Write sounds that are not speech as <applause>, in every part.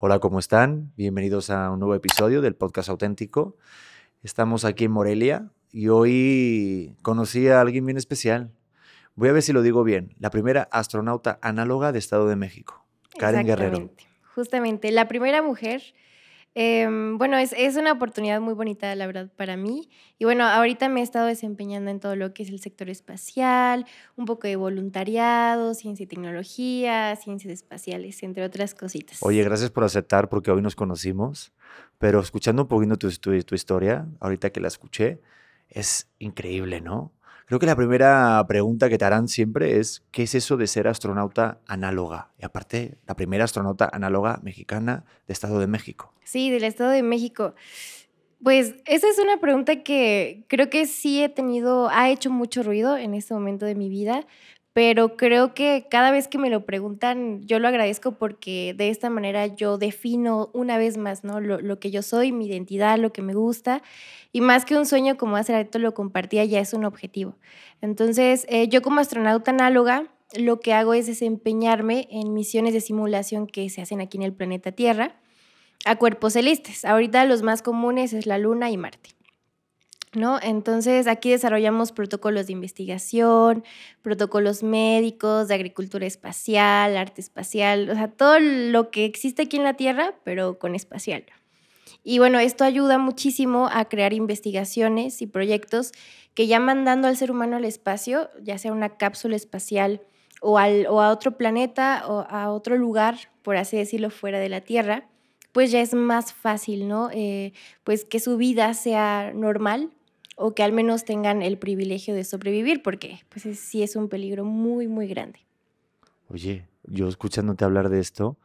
Hola, ¿cómo están? Bienvenidos a un nuevo episodio del podcast auténtico. Estamos aquí en Morelia y hoy conocí a alguien bien especial. Voy a ver si lo digo bien. La primera astronauta análoga de Estado de México, Karen Guerrero. Justamente, la primera mujer. Em, bueno, es, es una oportunidad muy bonita, la verdad, para mí. Y bueno, ahorita me he estado desempeñando en todo lo que es el sector espacial, un poco de voluntariado, ciencia y tecnología, ciencias espaciales, entre otras cositas. Oye, gracias por aceptar porque hoy nos conocimos, pero escuchando un poquito tu, tu- tu historia, ahorita que la escuché, es increíble, ¿no? Creo que la primera pregunta que te harán siempre es, ¿qué es eso de ser astronauta análoga? Y aparte, la primera astronauta análoga mexicana de Estado de México. Sí, del Estado de México. Pues esa es una pregunta que creo que sí he tenido, ha hecho mucho ruido en este momento de mi vida, pero creo que cada vez que me lo preguntan, yo lo agradezco porque de esta manera yo defino una vez más, ¿no? Lo, lo que yo soy, mi identidad, lo que me gusta, y más que un sueño, como hace rato lo compartía, ya es un objetivo. Entonces, eh, yo como astronauta análoga, lo que hago es desempeñarme en misiones de simulación que se hacen aquí en el planeta Tierra a cuerpos celestes. Ahorita los más comunes es la Luna y Marte. ¿No? Entonces aquí desarrollamos protocolos de investigación, protocolos médicos, de agricultura espacial, arte espacial, o sea, todo lo que existe aquí en la Tierra, pero con espacial. Y bueno, esto ayuda muchísimo a crear investigaciones y proyectos que ya mandando al ser humano al espacio, ya sea una cápsula espacial o, al, o a otro planeta o a otro lugar, por así decirlo, fuera de la Tierra, pues ya es más fácil, ¿no? Eh, pues que su vida sea normal o que al menos tengan el privilegio de sobrevivir, porque pues es- sí es un peligro muy, muy grande. Oye, yo escuchándote hablar de esto,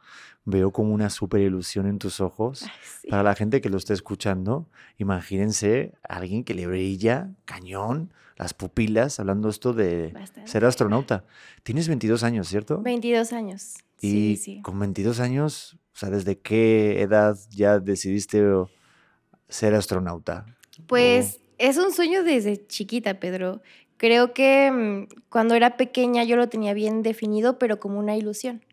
veo como una super ilusión en tus ojos. Ay, sí. Para la gente que lo esté escuchando, imagínense a alguien que le brilla cañón las pupilas hablando esto de Bastante. ser astronauta. Tienes 22 años, ¿cierto? 22 años. Y Sí, sí. con 22 años, o sea, ¿desde qué edad ya decidiste ser astronauta? Pues es un sueño desde chiquita, Pedro. Creo que mm, cuando era pequeña yo lo tenía bien definido, pero como una ilusión.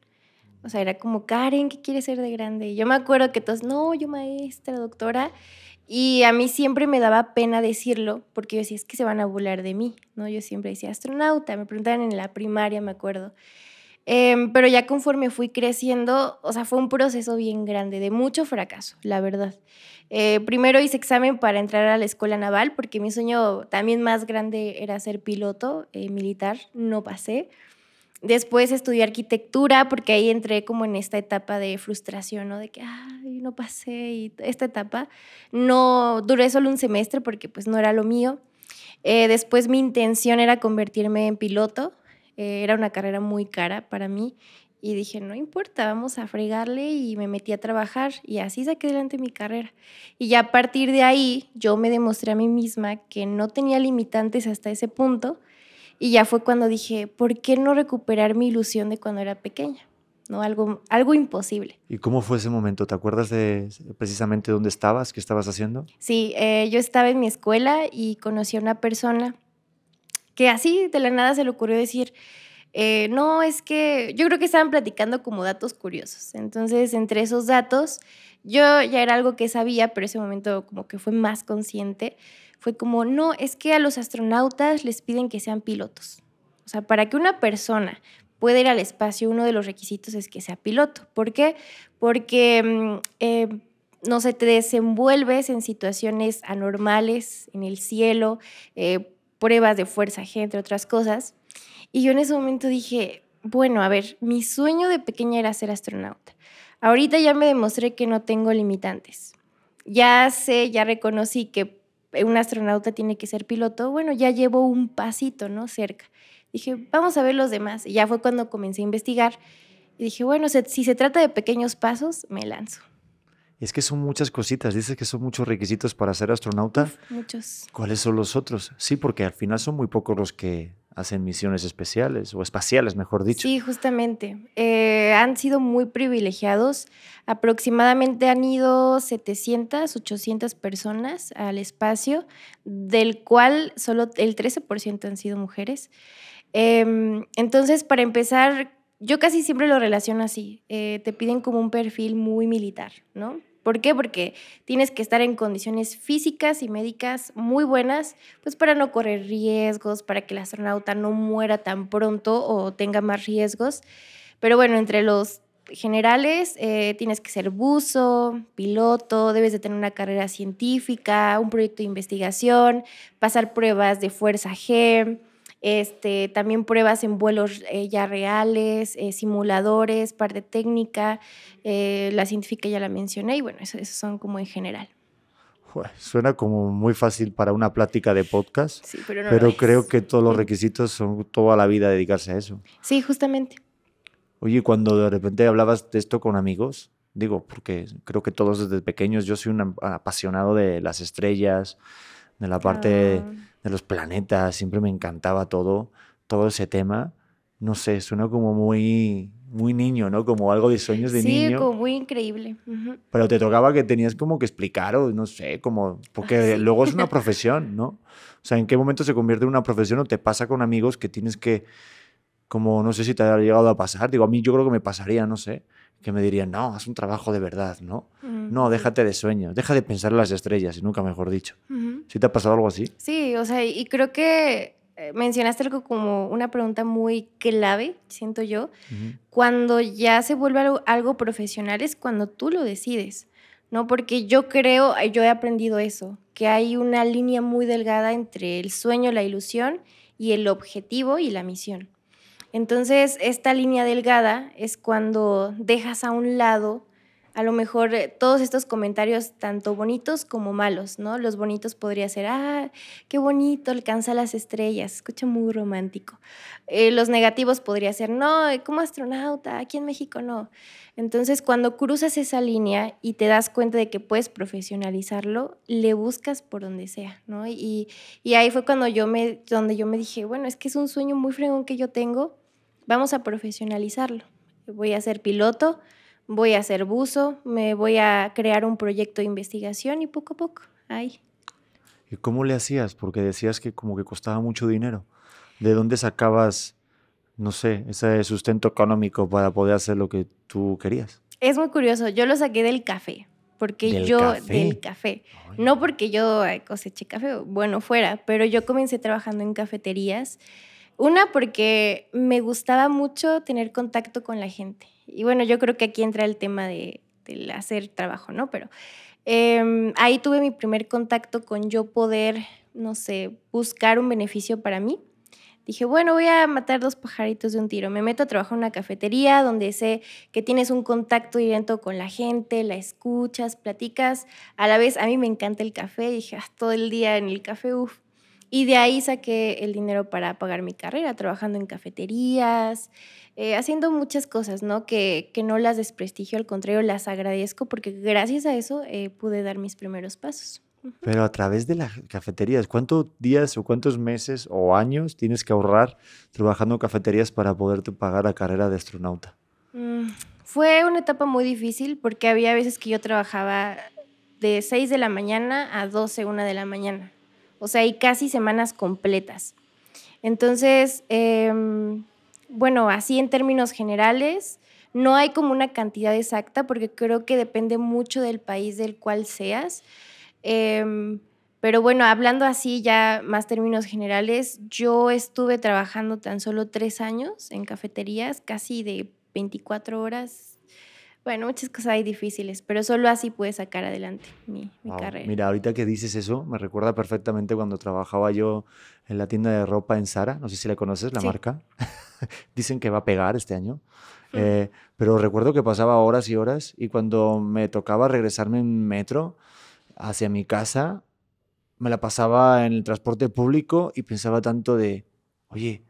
O sea, era como, Karen, ¿qué quieres ser de grande? Yo me acuerdo que todos, no, yo maestra, doctora. Y a mí siempre me daba pena decirlo, porque yo decía, es que se van a burlar de mí, ¿no? Yo siempre decía, astronauta, me preguntaban en la primaria, me acuerdo. Em, pero ya conforme fui creciendo, o sea, fue un proceso bien grande, de mucho fracaso, la verdad. Eh, primero hice examen para entrar a la escuela naval, porque mi sueño también más grande era ser piloto eh, militar, no pasé. Después estudié arquitectura, porque ahí entré como en esta etapa de frustración, ¿no? De que, ay, no pasé, y esta etapa. No duré solo un semestre porque pues no era lo mío. Eh, después mi intención era convertirme en piloto. Eh, era una carrera muy cara para mí. Y dije, no importa, vamos a fregarle y me metí a trabajar y así saqué adelante mi carrera. Y ya a partir de ahí yo me demostré a mí misma que no tenía limitantes hasta ese punto y ya fue cuando dije, ¿por qué no recuperar mi ilusión de cuando era pequeña? ¿No? Algo, algo imposible. ¿Y cómo fue ese momento? ¿Te acuerdas de precisamente dónde estabas? ¿Qué estabas haciendo? Sí, eh, yo estaba en mi escuela y conocí a una persona que así de la nada se le ocurrió decir, eh, no, es que yo creo que estaban platicando como datos curiosos. Entonces, entre esos datos, yo ya era algo que sabía, pero ese momento como que fue más consciente. Fue como, no, es que a los astronautas les piden que sean pilotos. O sea, para que una persona pueda ir al espacio, uno de los requisitos es que sea piloto. ¿Por qué? Porque, mm, eh, no sé, te desenvuelves en situaciones anormales, en el cielo, eh, pruebas de fuerza G, entre otras cosas. Y yo en ese momento dije, bueno, a ver, mi sueño de pequeña era ser astronauta. Ahorita ya me demostré que no tengo limitantes. Ya sé, ya reconocí que un astronauta tiene que ser piloto. Bueno, ya llevo un pasito, ¿no? Cerca. Dije, vamos a ver los demás. Y ya fue cuando comencé a investigar. Y dije, bueno, si se trata de pequeños pasos, me lanzo. Es que son muchas cositas. Dices que son muchos requisitos para ser astronauta. Uf, muchos. ¿Cuáles son los otros? Sí, porque al final son muy pocos los que hacen misiones especiales o espaciales, mejor dicho. Sí, justamente. Eh, han sido muy privilegiados. Aproximadamente han ido 700, 800 personas al espacio, del cual solo el 13% han sido mujeres. Em, entonces, para empezar, yo casi siempre lo relaciono así. Eh, te piden como un perfil muy militar, ¿no? ¿Por qué? Porque tienes que estar en condiciones físicas y médicas muy buenas, pues para no correr riesgos, para que el astronauta no muera tan pronto o tenga más riesgos. Pero bueno, entre los generales eh, tienes que ser buzo, piloto, debes de tener una carrera científica, un proyecto de investigación, pasar pruebas de fuerza G, este, también pruebas en vuelos eh, ya reales, eh, simuladores, parte técnica, eh, la científica ya la mencioné y bueno, esos eso son como en general. Suena como muy fácil para una plática de podcast, sí, pero, no pero creo que todos los requisitos son toda la vida dedicarse a eso. Sí, justamente. Oye, cuando de repente hablabas de esto con amigos, digo, porque creo que todos desde pequeños, yo soy un apasionado de las estrellas, de la parte... Ah de los planetas, siempre me encantaba todo, todo ese tema. No sé, suena como muy, muy niño, ¿no? Como algo de sueños de niño. Sí, como muy increíble. Pero te tocaba que tenías como que explicar o no sé, como, porque luego es una <laughs> profesión, ¿no? O sea, ¿en qué momento se convierte en una profesión o te pasa con amigos que tienes que, como, no sé si te ha llegado a pasar, digo, a mí yo creo que me pasaría, no sé, que me dirían, no, haz un trabajo de verdad, ¿no? No, déjate de sueños, deja de pensar en las estrellas, y nunca mejor dicho. ¿Sí te ha pasado algo así? Sí, o sea, y creo que eh, mencionaste algo como una pregunta muy clave, siento yo. Cuando ya se vuelve algo, algo, profesional es cuando tú lo decides, ¿no? Porque yo creo, eh, yo he aprendido eso, que hay una línea muy delgada entre el sueño, la ilusión y el objetivo y la misión. Entonces, esta línea delgada es cuando dejas a un lado a lo mejor eh, todos estos comentarios, tanto bonitos como malos, ¿no? Los bonitos podría ser, ah, qué bonito, alcanza las estrellas, escucha muy romántico. Eh, los negativos podría ser, no, como astronauta, aquí en México no. Entonces, cuando cruzas esa línea y te das cuenta de que puedes profesionalizarlo, le buscas por donde sea, ¿no? Y, y ahí fue cuando yo me, donde yo me dije, bueno, es que es un sueño muy fregón que yo tengo, vamos a profesionalizarlo. Voy a ser piloto, voy a ser buzo, me voy a crear un proyecto de investigación y poco a poco, ahí. ¿Y cómo le hacías? Porque decías que como que costaba mucho dinero. ¿De dónde sacabas, no sé, ese sustento económico para poder hacer lo que tú querías? Es muy curioso, yo lo saqué del café, porque yo del café, no porque yo coseché café, bueno, fuera, pero yo comencé trabajando en cafeterías una, porque me gustaba mucho tener contacto con la gente. Y bueno, yo creo que aquí entra el tema de, hacer trabajo, ¿no? Pero em, ahí tuve mi primer contacto con yo poder, no sé, buscar un beneficio para mí. Dije, bueno, voy a matar dos pajaritos de un tiro. Me meto a trabajar en una cafetería donde sé que tienes un contacto directo con la gente, la escuchas, platicas. A la vez, a mí me encanta el café. dije, ah, todo el día en el café, uff, y de ahí saqué el dinero para pagar mi carrera, trabajando en cafeterías, eh, haciendo muchas cosas, ¿no? Que, que, no las desprestigio, al contrario, las agradezco porque gracias a eso eh, pude dar mis primeros pasos. Pero a través de las cafeterías, ¿cuántos días o cuántos meses o años tienes que ahorrar trabajando en cafeterías para poderte pagar la carrera de astronauta? Mm, fue una etapa muy difícil porque había veces que yo trabajaba de 6 de la mañana a 12, 1 de la mañana o sea, hay casi semanas completas. Entonces, em, bueno, así en términos generales, no hay como una cantidad exacta porque creo que depende mucho del país del cual seas. Em, pero bueno, hablando así ya más términos generales, yo estuve trabajando tan solo tres años en cafeterías, casi de 24 horas bueno, muchas cosas hay difíciles, pero solo así pude sacar adelante mi, carrera. Mira, ahorita que dices eso, me recuerda perfectamente cuando trabajaba yo en la tienda de ropa en Sara, no sé si la conoces, la marca. <laughs> Dicen que va a pegar este año. Eh, pero recuerdo que pasaba horas y horas y cuando me tocaba regresarme en metro hacia mi casa, me la pasaba en el transporte público y pensaba tanto de, oye,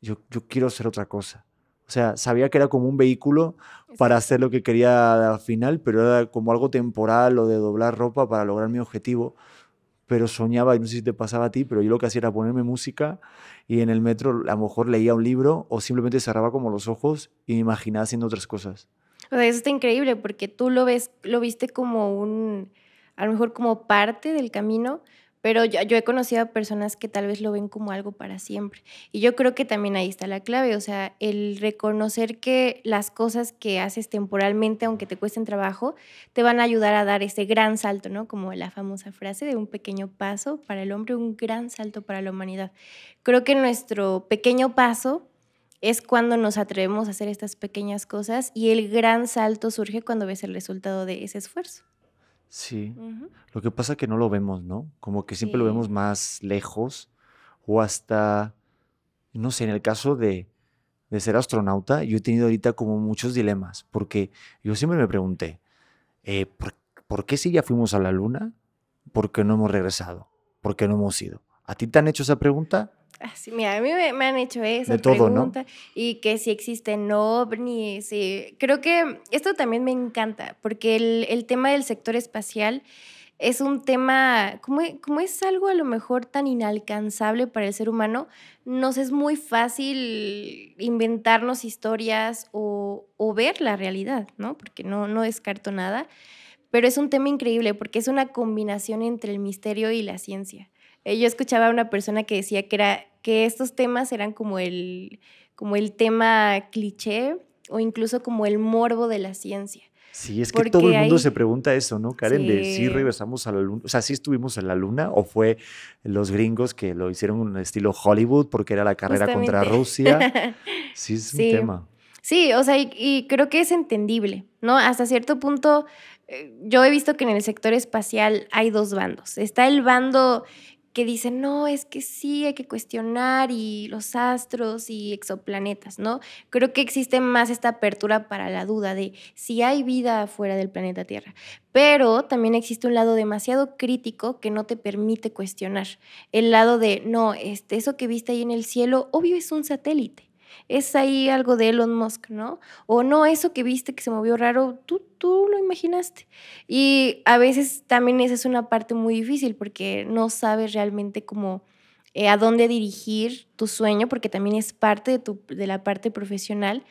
yo, yo quiero hacer otra cosa o sea, sabía que era como un vehículo para hacer lo que quería al final, pero era como algo temporal o de doblar ropa para lograr mi objetivo. Pero soñaba, y no sé si te pasaba a ti, pero yo lo que hacía era ponerme música y en el metro a lo mejor leía un libro o simplemente cerraba como los ojos y me imaginaba haciendo otras cosas. O sea, eso está increíble porque tú lo ves, lo viste como un, a lo mejor como parte del camino, pero yo, yo, he conocido a personas que tal vez lo ven como algo para siempre. Y yo creo que también ahí está la clave, o sea, el reconocer que las cosas que haces temporalmente, aunque te cuesten trabajo, te van a ayudar a dar ese gran salto, ¿no? Como la famosa frase de un pequeño paso para el hombre, un gran salto para la humanidad. Creo que nuestro pequeño paso es cuando nos atrevemos a hacer estas pequeñas cosas y el gran salto surge cuando ves el resultado de ese esfuerzo. Sí. Lo que pasa es que no lo vemos, ¿no? Como que siempre lo vemos más lejos o hasta, no sé, en el caso de, ser astronauta, yo he tenido ahorita como muchos dilemas, porque yo siempre me pregunté, eh, ¿por, qué si ya fuimos a la Luna? ¿Por qué no hemos regresado? ¿Por qué no hemos ido? ¿A ti te han hecho esa pregunta? Ah, mira, a mí me, han hecho esa pregunta y que si existen ovnis. Sí. Creo que esto también me encanta porque el, el tema del sector espacial es un tema, como, como, es algo a lo mejor tan inalcanzable para el ser humano, nos es muy fácil inventarnos historias o, o ver la realidad, ¿no? Porque no, no descarto nada, pero es un tema increíble porque es una combinación entre el misterio y la ciencia. Eh, yo escuchaba a una persona que decía que, era, que estos temas eran como el, como el tema cliché o incluso como el morbo de la ciencia. Sí, es que todo el mundo se pregunta eso, ¿no, Karen? De si regresamos a la luna, o sea, si estuvimos en la luna o fue los gringos que lo hicieron en estilo Hollywood porque era la carrera contra Rusia. <laughs> Sí, es un tema. Sí, o sea, y, creo que es entendible, ¿no? Hasta cierto punto, eh, yo he visto que en el sector espacial hay dos bandos. Está el bando que dicen, no, es que sí, hay que cuestionar y los astros y exoplanetas, ¿no? Creo que existe más esta apertura para la duda de si hay vida fuera del planeta Tierra. Pero también existe un lado demasiado crítico que no te permite cuestionar. El lado de, no, este, eso que viste ahí en el cielo, obvio es un satélite es ahí algo de Elon Musk, ¿no? O no, eso que viste que se movió raro, tú, tú lo imaginaste. Y a veces también esa es una parte muy difícil porque no sabes realmente cómo... Eh, a dónde dirigir tu sueño, porque también es parte de, tu, de la parte profesional.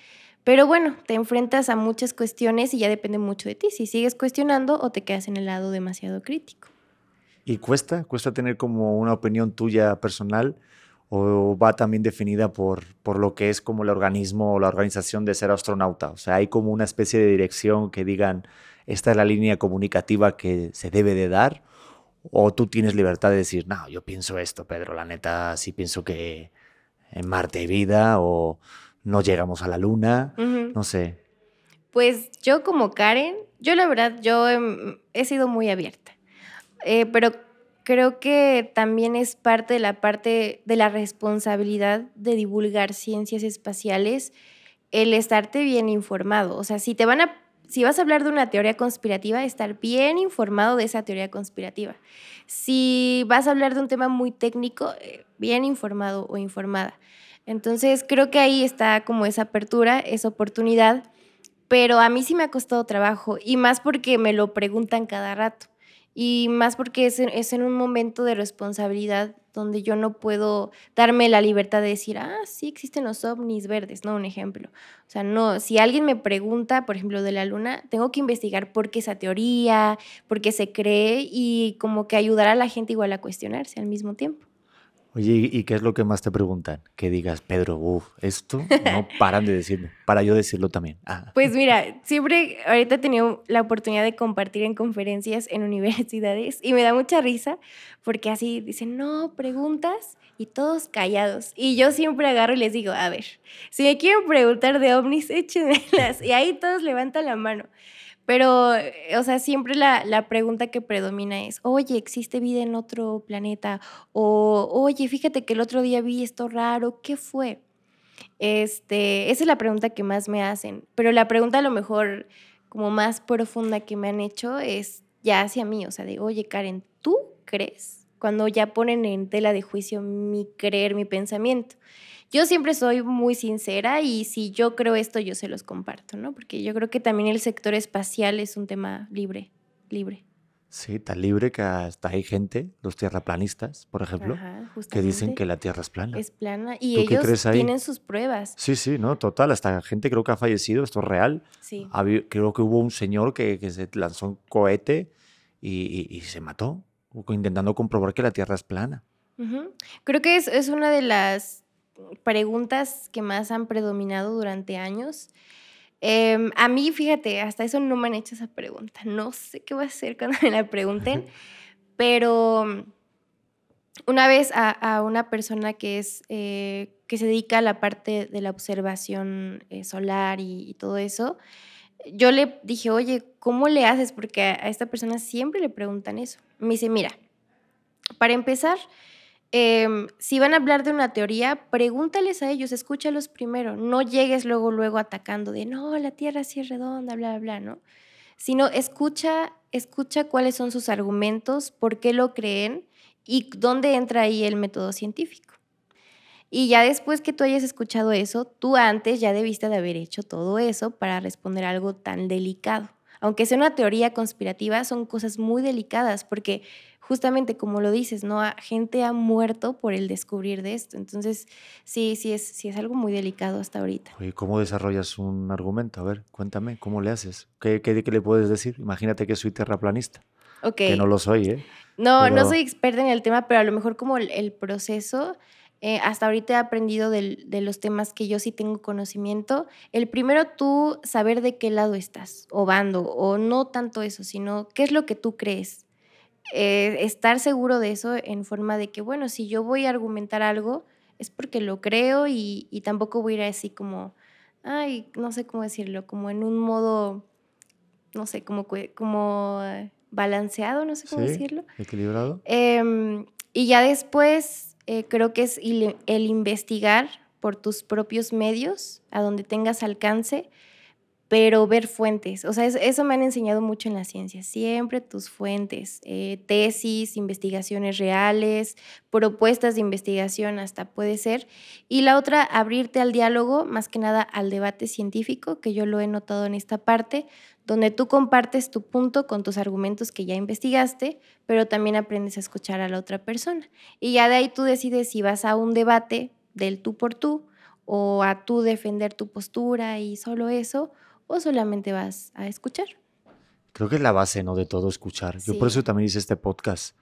Pero bueno, te enfrentas a muchas cuestiones y ya depende mucho de ti, si sigues cuestionando o te quedas en el lado demasiado crítico. ¿Y cuesta? ¿Cuesta tener como una opinión tuya personal? O va también definida por, por lo que es como el organismo o la organización de ser astronauta. O sea, hay como una especie de dirección que digan, esta es la línea comunicativa que se debe de dar, o tú tienes libertad de decir, no, yo pienso esto, Pedro, la neta sí pienso que en Marte hay vida o no llegamos a la Luna, no sé. Pues yo como Karen, yo la verdad, yo he, sido muy abierta, eh, pero creo que también es parte de la parte de la responsabilidad de divulgar ciencias espaciales el estarte bien informado. O sea, si te van a si vas a hablar de una teoría conspirativa, estar bien informado de esa teoría conspirativa. Si vas a hablar de un tema muy técnico, eh, bien informado o informada. Entonces, creo que ahí está como esa apertura, esa oportunidad, pero a mí sí me ha costado trabajo y más porque me lo preguntan cada rato y más porque es en, es en, un momento de responsabilidad donde yo no puedo darme la libertad de decir, ah, sí existen los ovnis verdes, ¿no? Un ejemplo. O sea, no, si alguien me pregunta, por ejemplo, de la luna, tengo que investigar por qué esa teoría, por qué se cree y como que ayudar a la gente igual a cuestionarse al mismo tiempo. Oye, ¿y qué es lo que más te preguntan? Que digas, Pedro, uff, esto no paran de decirme, para yo decirlo también. Ah. Pues mira, siempre ahorita he tenido la oportunidad de compartir en conferencias en <laughs> universidades y me da mucha risa porque así dicen, no, preguntas y todos callados. Y yo siempre agarro y les digo, a ver, si me quieren preguntar de ovnis, <laughs> échenmelas. Y ahí todos levantan la mano. Pero, eh, o sea, siempre la, la, pregunta que predomina es, oye, ¿existe vida en otro planeta? O, oye, fíjate que el otro día vi esto raro, ¿qué fue? Este, esa es la pregunta que más me hacen. Pero la pregunta a lo mejor como más profunda que me han hecho es ya hacia mí, o sea, de, oye, Karen, ¿tú crees? Cuando ya ponen en tela de juicio mi creer, mi pensamiento. Yo siempre soy muy sincera y si yo creo esto, yo se los comparto, ¿no? Porque yo creo que también el sector espacial es un tema libre, libre. Sí, tan libre que hasta hay gente, los tierraplanistas, por ejemplo, que dicen que la Tierra es plana. Es plana y ellos tienen sus pruebas. Sí, sí, no, total. Hasta gente creo que ha fallecido, esto es real. Sí. creo que hubo un señor que, se lanzó un cohete y, y se mató intentando comprobar que la Tierra es plana. Creo que es, es, una de las preguntas que más han predominado durante años. Em, a mí, fíjate, hasta eso no me han hecho esa pregunta. No sé qué voy a hacer cuando me la pregunten, <laughs> pero una vez a, una persona que, es, eh, que se dedica a la parte de la observación eh, solar y, todo eso, yo le dije, oye, ¿cómo le haces? Porque a, esta persona siempre le preguntan eso. Me dice, mira, para empezar, em, si van a hablar de una teoría, pregúntales a ellos, escúchalos primero, no llegues luego, luego atacando de, no, la Tierra sí es redonda, bla, bla, ¿no? Sino escucha, escucha cuáles son sus argumentos, por qué lo creen y dónde entra ahí el método científico. Y ya después que tú hayas escuchado eso, tú antes ya debiste de haber hecho todo eso para responder algo tan delicado. Aunque sea una teoría conspirativa, son cosas muy delicadas porque justamente como lo dices, ¿no? Gente ha muerto por el descubrir de esto. Entonces, sí, sí es, sí es algo muy delicado hasta ahorita. ¿Y ¿cómo desarrollas un argumento? A ver, cuéntame, ¿cómo le haces? ¿Qué, qué, qué le puedes decir? Imagínate que soy terraplanista. Que no lo soy, ¿eh? No, no soy experta en el tema, pero a lo mejor como el, proceso, eh, hasta ahorita he aprendido de los temas que yo sí tengo conocimiento. El primero, tú saber de qué lado estás, o bando, o no tanto eso, sino qué es lo que tú crees. Eh, estar seguro de eso en forma de que, bueno, si yo voy a argumentar algo, es porque lo creo y, y tampoco voy a ir así como, ay, no sé cómo decirlo, como en un modo, no sé, como, como balanceado, no sé cómo decirlo. Equilibrado. Em, y ya después eh, creo que es el investigar por tus propios medios, a donde tengas alcance, pero ver fuentes. O sea, eso me han enseñado mucho en la ciencia. Siempre tus fuentes, eh, tesis, investigaciones reales, propuestas de investigación hasta puede ser. Y la otra, abrirte al diálogo, más que nada al debate científico, que yo lo he notado en esta parte, donde tú compartes tu punto con tus argumentos que ya investigaste, pero también aprendes a escuchar a la otra persona. Y ya de ahí tú decides si vas a un debate del tú por tú o a tú defender tu postura y solo eso, o solamente vas a escuchar. Creo que es la base, ¿no? De todo escuchar. Yo por eso también hice este podcast.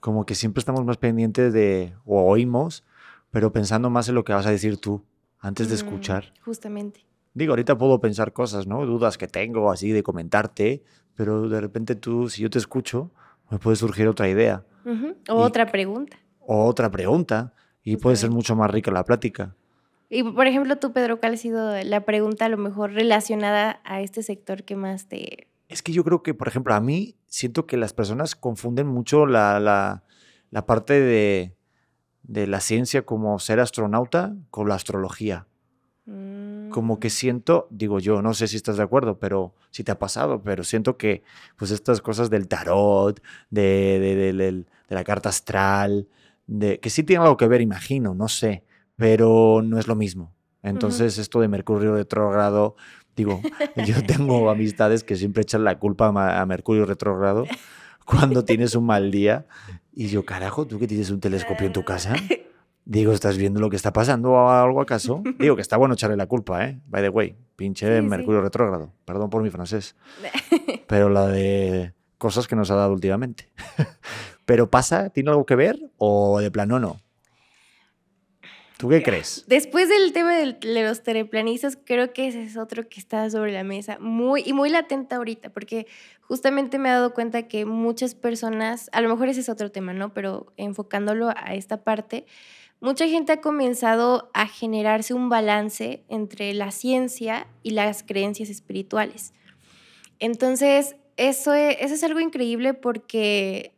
Como que siempre estamos más pendientes de, o oímos, pero pensando más en lo que vas a decir tú antes de escuchar. Justamente. Digo, ahorita puedo pensar cosas, ¿no? Dudas que tengo así de comentarte, pero de repente tú, si yo te escucho, me puede surgir otra idea. O otra pregunta. O otra pregunta. Y puede ser mucho más rica la plática. Y por ejemplo, tú, Pedro, ¿cuál ha sido la pregunta a lo mejor relacionada a este sector que más te... Es que yo creo que, por ejemplo, a mí siento que las personas confunden mucho la, la, la parte de, de, la ciencia como ser astronauta con la astrología. Como que mm. siento, digo yo, no sé si estás de acuerdo, pero si te ha pasado, pero siento que pues estas cosas del tarot, de, de, de, la carta astral, de, que sí tiene algo que ver, imagino, no sé, pero no es lo mismo. Entonces esto de Mercurio retrógrado, digo, <laughs> yo tengo amistades que siempre echan la culpa a Mercurio retrógrado <laughs> cuando tienes un mal día. Y yo, carajo, ¿tú que tienes un telescopio en tu casa? <laughs> Digo, ¿estás viendo lo que está pasando o algo acaso? Digo que está bueno echarle la culpa, ¿eh? By the way, pinche Mercurio retrógrado. Perdón por mi francés. Pero la de cosas que nos ha dado últimamente. ¿Pero pasa? ¿Tiene algo que ver o de plano no? ¿Tú qué crees? Después del tema de los terraplanistas, creo que ese es otro que está sobre la mesa muy y muy latente ahorita, porque justamente me he dado cuenta que muchas personas, a lo mejor ese es otro tema, ¿no? Pero enfocándolo a esta parte, mucha gente ha comenzado a generarse un balance entre la ciencia y las creencias espirituales. Entonces, eso es, eso es algo increíble porque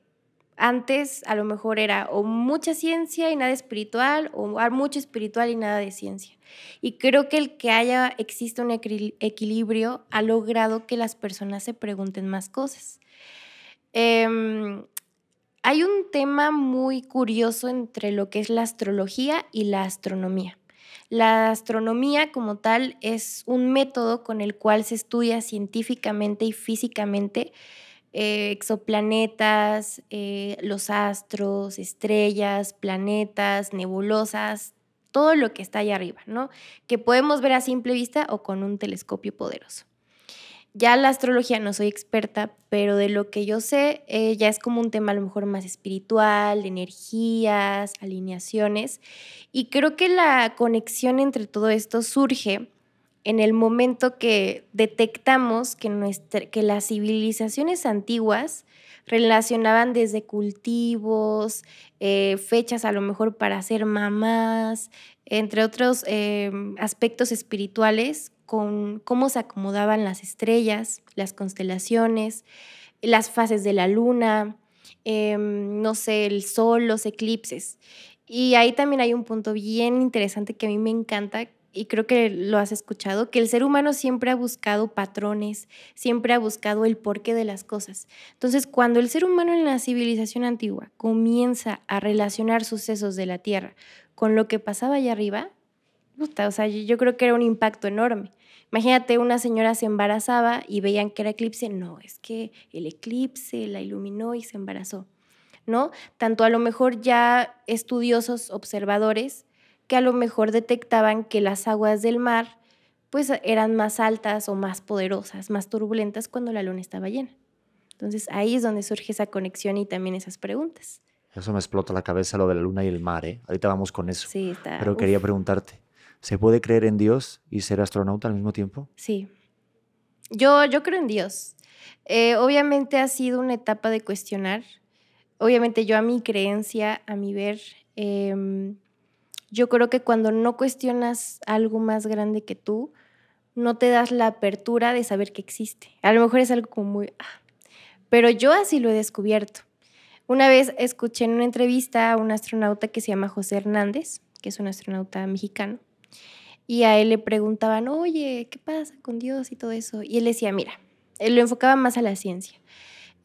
antes a lo mejor era o mucha ciencia y nada espiritual o mucho espiritual y nada de ciencia. Y creo que el que haya, existe un equilibrio ha logrado que las personas se pregunten más cosas. Em, hay un tema muy curioso entre lo que es la astrología y la astronomía. La astronomía como tal es un método con el cual se estudia científicamente y físicamente eh, exoplanetas, eh, los astros, estrellas, planetas, nebulosas, todo lo que está allá arriba, ¿no? Que podemos ver a simple vista o con un telescopio poderoso. ya la astrología no soy experta, pero de lo que yo sé, eh, ya es como un tema a lo mejor más espiritual, energías, alineaciones. Y creo que la conexión entre todo esto surge en el momento que detectamos que, las civilizaciones antiguas relacionaban desde cultivos, eh, fechas a lo mejor para ser mamás, entre otros eh, aspectos espirituales, con cómo se acomodaban las estrellas, las constelaciones, las fases de la luna, em, no sé, el sol, los eclipses. Y ahí también hay un punto bien interesante que a mí me encanta, y creo que lo has escuchado, que el ser humano siempre ha buscado patrones, siempre ha buscado el porqué de las cosas. Entonces, cuando el ser humano en la civilización antigua comienza a relacionar sucesos de la Tierra con lo que pasaba allá arriba, o sea, yo creo que era un impacto enorme. Imagínate, una señora se embarazaba y veían que era eclipse. No, es que el eclipse la iluminó y se embarazó. ¿No? Tanto a lo mejor ya estudiosos, observadores, que a lo mejor detectaban que las aguas del mar pues eran más altas o más poderosas, más turbulentas cuando la luna estaba llena. Entonces ahí es donde surge esa conexión y también esas preguntas. Eso me explota la cabeza lo de la luna y el mar, ¿eh? Ahorita vamos con eso. Sí, está. Pero quería preguntarte, ¿se puede creer en Dios y ser astronauta al mismo tiempo? Sí. Yo, yo creo en Dios. Eh, obviamente ha sido una etapa de cuestionar. Obviamente yo a mi creencia, a mi ver, em, yo creo que cuando no cuestionas algo más grande que tú, no te das la apertura de saber que existe. A lo mejor es algo como muy... Ah, pero yo así lo he descubierto. Una vez escuché en una entrevista a un astronauta que se llama José Hernández, que es un astronauta mexicano, y a él le preguntaban, oye, ¿qué pasa con Dios y todo eso? Y él decía, mira, él lo enfocaba más a la ciencia.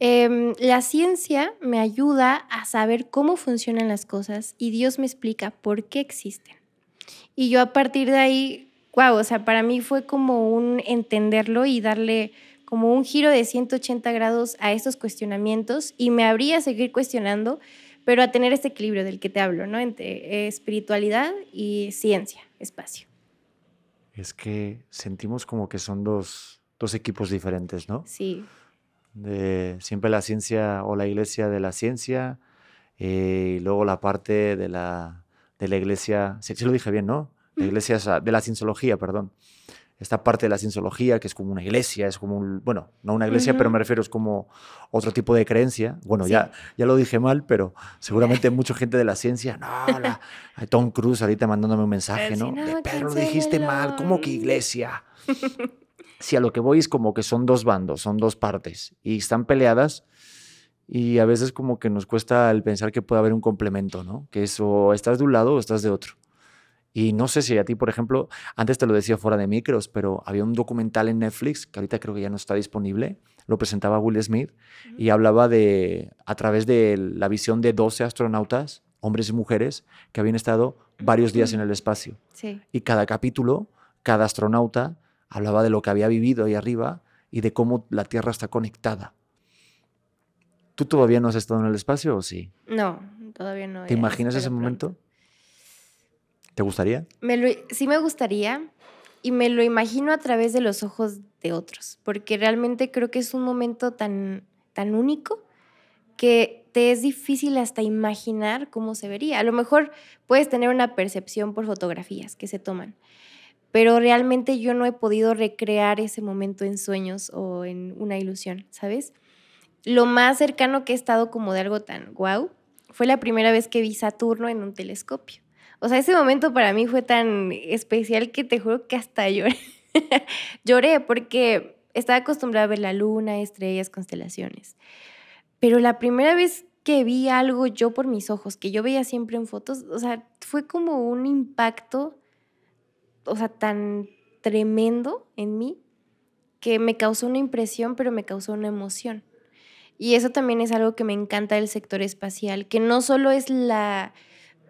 Em, la ciencia me ayuda a saber cómo funcionan las cosas y Dios me explica por qué existen. Y yo a partir de ahí, wow, o sea, para mí fue como un entenderlo y darle como un giro de 180 grados a estos cuestionamientos y me habría seguir cuestionando, pero a tener este equilibrio del que te hablo, ¿no? Entre espiritualidad y ciencia, espacio. Es que sentimos como que son dos, dos equipos diferentes, ¿no? Sí de siempre la ciencia o la iglesia de la ciencia eh, y luego la parte de la, de la iglesia, sí, lo dije bien, ¿no? La iglesia de la cienciología, perdón. Esta parte de la cienciología, que es como una iglesia, es como un, bueno, no una iglesia, pero me refiero, es como otro tipo de creencia. Bueno, ya, ya lo dije mal, pero seguramente mucha gente de la ciencia, no, la, Tom Cruise ahorita mandándome un mensaje, ¿no? pero lo dijiste mal, ¿cómo que iglesia? <laughs> si a lo que voy es como que son dos bandos, son dos partes y están peleadas y a veces como que nos cuesta el pensar que puede haber un complemento, ¿no? Que eso estás de un lado o estás de otro. Y no sé si a ti, por ejemplo, antes te lo decía fuera de micros, pero había un documental en Netflix, que ahorita creo que ya no está disponible, lo presentaba Will Smith y hablaba de, a través de la visión de 12 astronautas, hombres y mujeres, que habían estado varios días en el espacio. Sí. Y cada capítulo, cada astronauta hablaba de lo que había vivido ahí arriba y de cómo la Tierra está conectada. ¿Tú todavía no has estado en el espacio o sí? No, todavía no. ¿Te imaginas ese momento? ¿Te gustaría? sí me gustaría y me lo imagino a través de los ojos de otros, porque realmente creo que es un momento tan, tan único que te es difícil hasta imaginar cómo se vería. A lo mejor puedes tener una percepción por fotografías que se toman, pero realmente yo no he podido recrear ese momento en sueños o en una ilusión, ¿sabes? Lo más cercano que he estado como de algo tan guau fue la primera vez que vi Saturno en un telescopio. O sea, ese momento para mí fue tan especial que te juro que hasta lloré. <laughs> lloré porque estaba acostumbrada a ver la luna, estrellas, constelaciones. Pero la primera vez que vi algo yo por mis ojos, que yo veía siempre en fotos, o sea, fue como un impacto o sea, tan tremendo en mí que me causó una impresión, pero me causó una emoción. Y eso también es algo que me encanta del sector espacial, que no solo es la,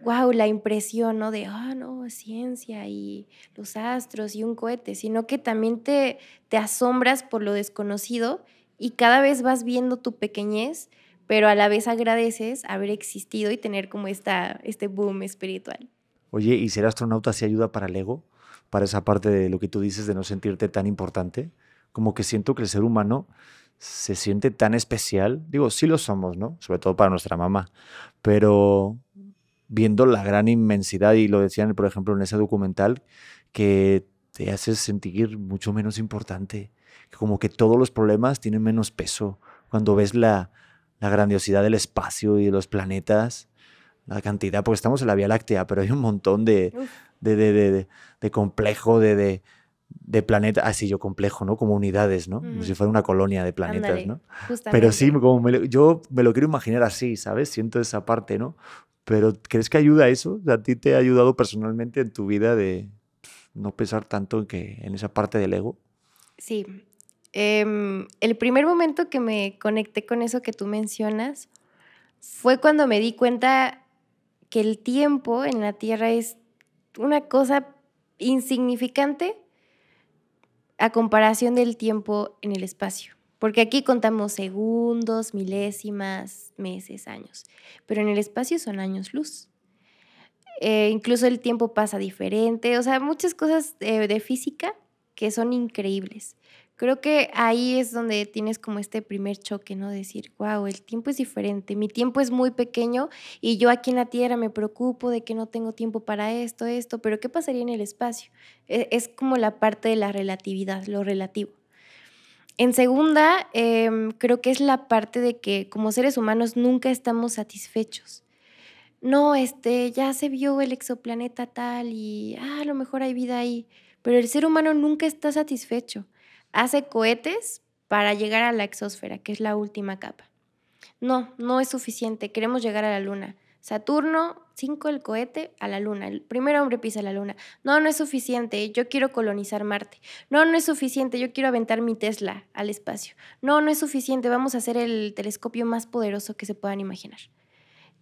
wow, la impresión, ¿no? De, ah, no, ciencia y los astros y un cohete, sino que también te, te asombras por lo desconocido y cada vez vas viendo tu pequeñez, pero a la vez agradeces haber existido y tener como esta, este boom espiritual. Oye, ¿y ser astronauta se ayuda para el ego? Para esa parte de lo que tú dices de no sentirte tan importante? como que siento que el ser humano se siente tan especial. Digo, sí lo somos, ¿no? Sobre todo para nuestra mamá. Pero viendo la gran inmensidad, y lo decían, por ejemplo, en ese documental, que te hace sentir mucho menos importante. Como que todos los problemas tienen menos peso. Cuando ves la, la grandiosidad del espacio y de los planetas, la cantidad, porque estamos en la Vía Láctea, pero hay un montón de, de, de, de, de complejo, de, de, planeta, así yo complejo, ¿no? Como unidades, ¿no? Como si fuera una colonia de planetas, ¿no? justamente. Pero sí, como me lo- yo me lo quiero imaginar así, ¿sabes? Siento esa parte, ¿no? Pero ¿crees que ayuda eso? ¿A ti te ha ayudado personalmente en tu vida de no pensar tanto en, que, en esa parte del ego? Sí. Em, el primer momento que me conecté con eso que tú mencionas fue cuando me di cuenta que el tiempo en la Tierra es una cosa insignificante a comparación del tiempo en el espacio. Porque aquí contamos segundos, milésimas, meses, años. Pero en el espacio son años luz. Eh, incluso el tiempo pasa diferente. O sea, muchas cosas eh, de física que son increíbles. Creo que ahí es donde tienes como este primer choque, ¿no? Decir, wow, el tiempo es diferente, mi tiempo es muy pequeño y yo aquí en la Tierra me preocupo de que no tengo tiempo para esto, esto, pero ¿qué pasaría en el espacio? E- Es como la parte de la relatividad, lo relativo. En segunda, em, creo que es la parte de que como seres humanos nunca estamos satisfechos. No, este, ya se vio el exoplaneta tal y ah, a lo mejor hay vida ahí, pero el ser humano nunca está satisfecho. Hace cohetes para llegar a la exósfera, que es la última capa. No, no es suficiente, queremos llegar a la luna. Saturno, 5 el cohete a la luna. El primer hombre pisa la luna. No, no es suficiente, yo quiero colonizar Marte. No, no es suficiente, yo quiero aventar mi Tesla al espacio. No, no es suficiente, vamos a hacer el telescopio más poderoso que se puedan imaginar.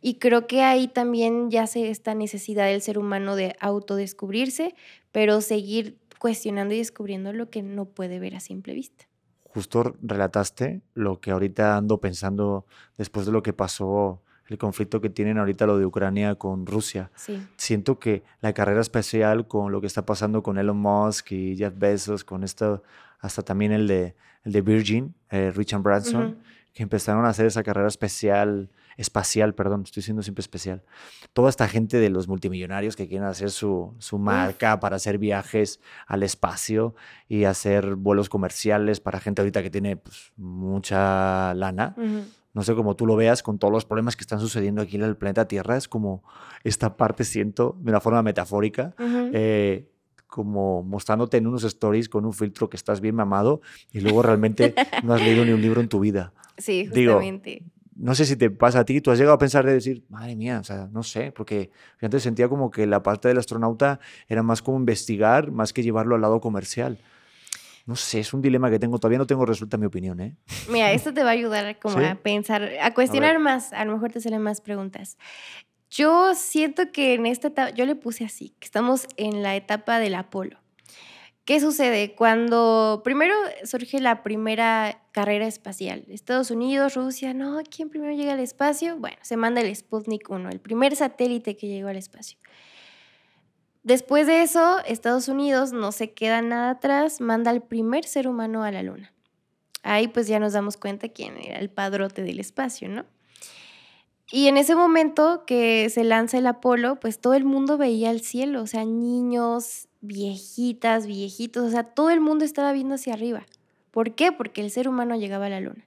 Y creo que ahí también yace esta necesidad del ser humano de autodescubrirse, pero seguir cuestionando y descubriendo lo que no puede ver a simple vista. Justo relataste lo que ahorita ando pensando después de lo que pasó, el conflicto que tienen ahorita lo de Ucrania con Rusia. Sí. Siento que la carrera espacial con lo que está pasando con Elon Musk y Jeff Bezos, con esto, hasta también el de, el de Virgin, eh, Richard Branson, que empezaron a hacer esa carrera especial, espacial, perdón, estoy diciendo siempre especial. Toda esta gente de los multimillonarios que quieren hacer su, su marca para hacer viajes al espacio y hacer vuelos comerciales para gente ahorita que tiene pues, mucha lana. Ujú. No sé cómo tú lo veas con todos los problemas que están sucediendo aquí en el planeta Tierra. Es como esta parte, siento, de una forma metafórica, Ujú. eh, como mostrándote en unos stories con un filtro que estás bien mamado y luego realmente <laughs> no has leído ni un libro en tu vida. sí, digo, justamente. No sé si te pasa a ti, tú has llegado a pensar de decir, madre mía, o sea, no sé, porque yo antes sentía como que la parte del astronauta era más como investigar, más que llevarlo al lado comercial. No sé, es un dilema que tengo, todavía no tengo resuelta mi opinión, ¿eh? Mira, esto te va a ayudar <laughs> como ¿Sí? a pensar, a cuestionar más, a lo mejor te salen más preguntas. Yo siento que en esta etapa, yo le puse así, que estamos en la etapa del Apolo. ¿Qué sucede? Cuando primero surge la primera carrera espacial, Estados Unidos, Rusia, no, ¿quién primero llega al espacio? Bueno, se manda el Sputnik 1, el primer satélite que llegó al espacio. Después de eso, Estados Unidos no se queda nada atrás, manda al primer ser humano a la Luna. Ahí pues ya nos damos cuenta quién era el padrote del espacio, ¿no? Y en ese momento que se lanza el Apolo, pues todo el mundo veía el cielo, o sea, niños, viejitas, viejitos, o sea, todo el mundo estaba viendo hacia arriba. ¿Por qué? Porque el ser humano llegaba a la luna.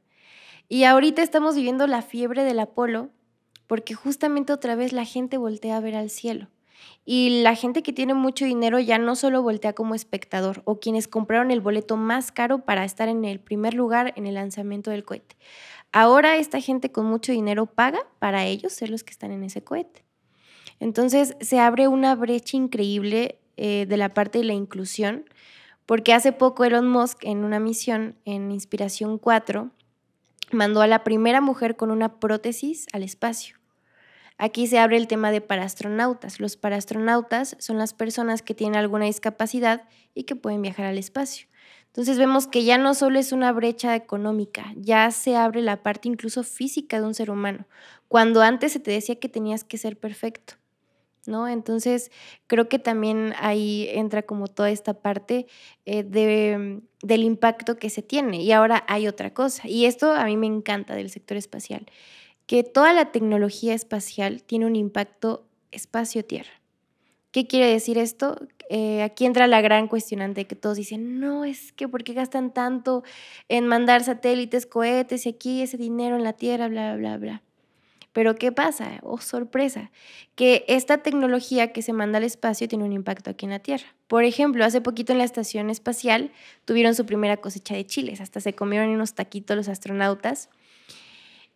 Y ahorita estamos viviendo la fiebre del Apolo porque justamente otra vez la gente voltea a ver al cielo. Y la gente que tiene mucho dinero ya no solo voltea como espectador o quienes compraron el boleto más caro para estar en el primer lugar en el lanzamiento del cohete. Ahora esta gente con mucho dinero paga para ellos ser los que están en ese cohete. Entonces se abre una brecha increíble eh, de la parte de la inclusión, porque hace poco Elon Musk en una misión en Inspiración 4 mandó a la primera mujer con una prótesis al espacio. Aquí se abre el tema de paraastronautas. Los paraastronautas son las personas que tienen alguna discapacidad y que pueden viajar al espacio. Entonces vemos que ya no solo es una brecha económica, ya se abre la parte incluso física de un ser humano, cuando antes se te decía que tenías que ser perfecto. ¿No? Entonces, creo que también ahí entra como toda esta parte eh, de, del impacto que se tiene. Y ahora hay otra cosa, y esto a mí me encanta del sector espacial, que toda la tecnología espacial tiene un impacto espacio-tierra. ¿Qué quiere decir esto? Eh, aquí entra la gran cuestionante que todos dicen, no, es que ¿por qué gastan tanto en mandar satélites, cohetes y aquí ese dinero en la Tierra, bla, bla, bla? Pero ¿qué pasa? Oh, sorpresa, que esta tecnología que se manda al espacio tiene un impacto aquí en la Tierra. Por ejemplo, hace poquito en la estación espacial tuvieron su primera cosecha de chiles, hasta se comieron unos taquitos los astronautas.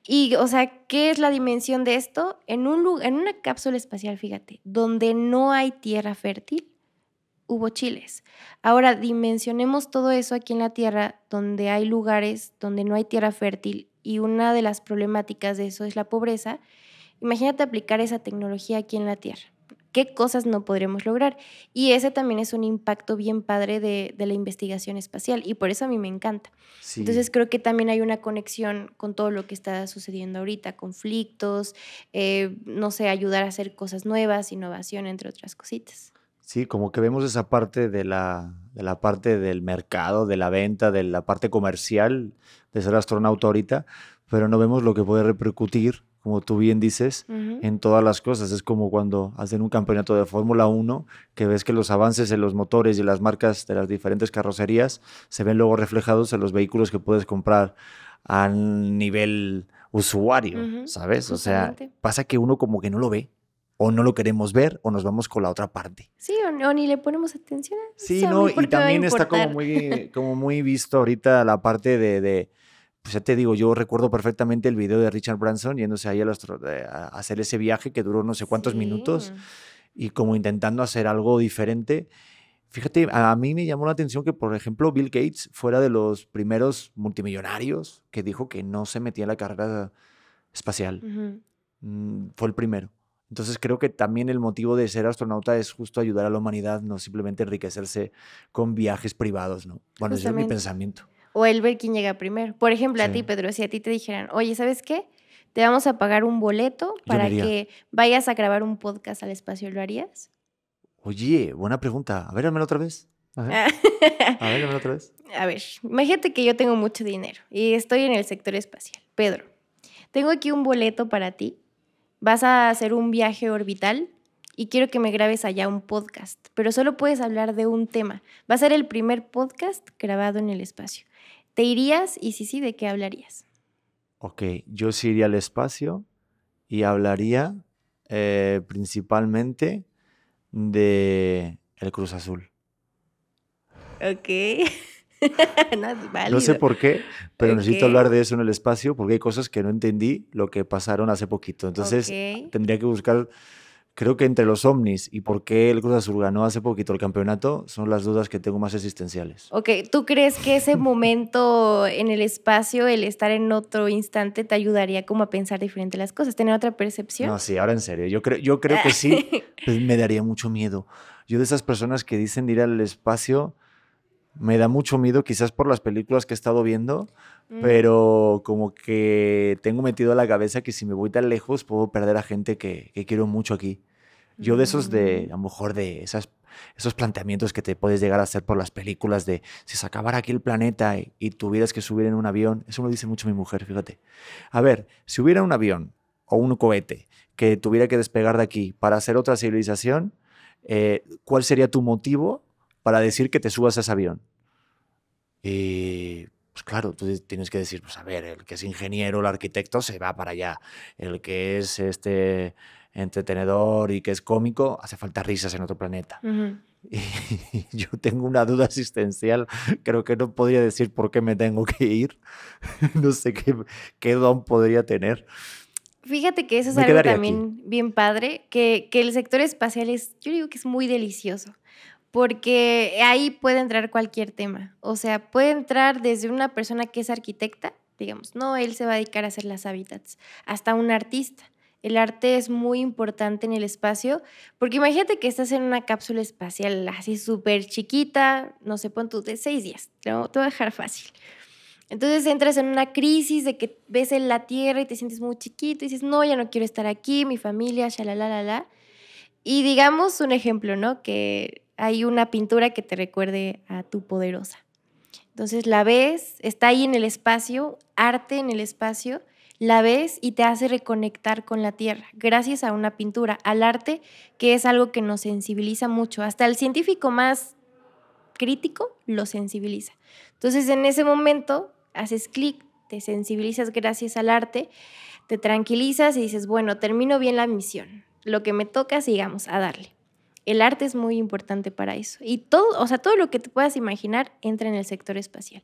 Y, o sea, ¿qué es la dimensión de esto? En, un, en una cápsula espacial, fíjate, donde no hay tierra fértil, hubo chiles. Ahora, dimensionemos todo eso aquí en la Tierra, donde hay lugares donde no hay tierra fértil y una de las problemáticas de eso es la pobreza, imagínate aplicar esa tecnología aquí en la Tierra. ¿Qué cosas no podremos lograr? Y ese también es un impacto bien padre de, la investigación espacial y por eso a mí me encanta. Entonces creo que también hay una conexión con todo lo que está sucediendo ahorita, conflictos, eh, no sé, ayudar a hacer cosas nuevas, innovación, entre otras cositas. Sí, como que vemos esa parte de la, de la parte del mercado, de la venta, de la parte comercial de ser astronauta ahorita, pero no vemos lo que puede repercutir, como tú bien dices, en todas las cosas. Es como cuando hacen un campeonato de Fórmula 1, que ves que los avances en los motores y las marcas de las diferentes carrocerías se ven luego reflejados en los vehículos que puedes comprar a nivel usuario, ¿sabes? O sea, pasa que uno como que no lo ve o no lo queremos ver o nos vamos con la otra parte. Sí, o, ni le ponemos atención. Sí, no, y también está como muy, <laughs> como muy visto ahorita la parte de, pues ya te digo, yo recuerdo perfectamente el video de Richard Branson yéndose ahí a, hacer ese viaje que duró no sé cuántos minutos y como intentando hacer algo diferente. Fíjate, a mí me llamó la atención que, por ejemplo, Bill Gates fuera de los primeros multimillonarios que dijo que no se metía en la carrera espacial. Mm, fue el primero. Entonces creo que también el motivo de ser astronauta es justo ayudar a la humanidad, no simplemente enriquecerse con viajes privados, ¿no? Bueno, ese es mi pensamiento. O el ver quién llega primero. Por ejemplo, a ti, Pedro, si a ti te dijeran, oye, ¿sabes qué? Te vamos a pagar un boleto para que vayas a grabar un podcast al espacio, ¿lo harías? Oye, buena pregunta. A ver, dámelo otra vez. A ver, <laughs> a ver otra vez. A ver, imagínate que yo tengo mucho dinero y estoy en el sector espacial. Pedro, tengo aquí un boleto para ti vas a hacer un viaje orbital y quiero que me grabes allá un podcast, pero solo puedes hablar de un tema. Va a ser el primer podcast grabado en el espacio. ¿Te irías y si sí, de qué hablarías? Ok, yo sí iría al espacio y hablaría eh, principalmente de el Cruz Azul. Ok. <laughs> <laughs> no, sé por qué, pero necesito hablar de eso en el espacio porque hay cosas que no entendí lo que pasaron hace poquito. Entonces tendría que buscar, creo que entre los ovnis y por qué el Cruz Azul ganó hace poquito el campeonato son las dudas que tengo más existenciales. Ok, ¿tú crees que ese momento en el espacio, el estar en otro instante, te ayudaría como a pensar diferente las cosas, tener otra percepción? No, sí, ahora en serio, yo creo, yo creo que sí, <laughs> pues me daría mucho miedo. Yo de esas personas que dicen ir al espacio me da mucho miedo, quizás por las películas que he estado viendo, mm. pero como que tengo metido a la cabeza que si me voy tan lejos puedo perder a gente que, quiero mucho aquí. Yo de esos de, mm. a lo mejor de esas, esos planteamientos que te puedes llegar a hacer por las películas de si se acabara aquí el planeta y, tuvieras que subir en un avión, eso me lo dice mucho mi mujer, fíjate. A ver, si hubiera un avión o un cohete que tuviera que despegar de aquí para hacer otra civilización, eh, ¿cuál sería tu motivo para decir que te subas a ese avión. Y pues claro, tú tienes que decir, pues a ver, el que es ingeniero, el arquitecto se va para allá. El que es este entretenedor y que es cómico, hace falta risas en otro planeta. <laughs> Y yo tengo una duda existencial, creo que no podría decir por qué me tengo que ir. <laughs> no sé qué, qué don podría tener. Fíjate que eso es algo también bien padre, que, que el sector espacial es, yo digo que es muy delicioso porque ahí puede entrar cualquier tema. O sea, puede entrar desde una persona que es arquitecta, digamos, no, él se va a dedicar a hacer las hábitats, hasta un artista. El arte es muy importante en el espacio, porque imagínate que estás en una cápsula espacial así súper chiquita, no sé, pon tú, de seis días, te voy a dejar fácil. Entonces entras en una crisis de que ves en la Tierra y te sientes muy chiquito y dices, no, ya no quiero estar aquí, mi familia, la la. Y digamos un ejemplo, ¿no? Que hay una pintura que te recuerde a tu poderosa. Entonces la ves, está ahí en el espacio, arte en el espacio, la ves y te hace reconectar con la tierra, gracias a una pintura, al arte, que es algo que nos sensibiliza mucho. Hasta el científico más crítico lo sensibiliza. Entonces en ese momento haces clic, te sensibilizas gracias al arte, te tranquilizas y dices, bueno, termino bien la misión. Lo que me toca, sigamos a darle. El arte es muy importante para eso. Y todo, o sea, todo lo que te puedas imaginar entra en el sector espacial.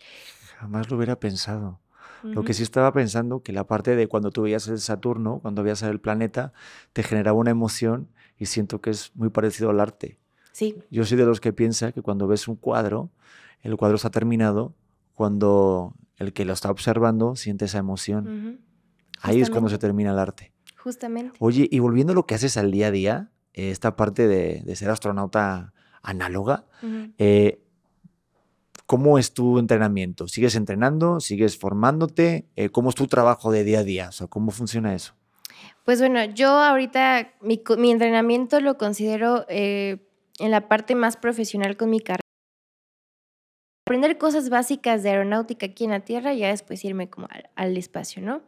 Jamás lo hubiera pensado. Lo que sí estaba pensando, que la parte de cuando tú veías el Saturno, cuando veías el planeta, te generaba una emoción y siento que es muy parecido al arte. Sí. Yo soy de los que piensa que cuando ves un cuadro, el cuadro está terminado, cuando el que lo está observando siente esa emoción. Ahí es cuando se termina el arte. Justamente. Oye, y volviendo a lo que haces al día a día, esta parte de, ser astronauta análoga, eh, ¿cómo es tu entrenamiento? ¿Sigues entrenando? ¿Sigues formándote? Eh, ¿Cómo es tu trabajo de día a día? O sea, ¿cómo funciona eso? Pues bueno, yo ahorita mi, entrenamiento lo considero eh, en la parte más profesional con mi carrera. Aprender cosas básicas de aeronáutica aquí en la Tierra y ya después irme como al espacio, ¿no?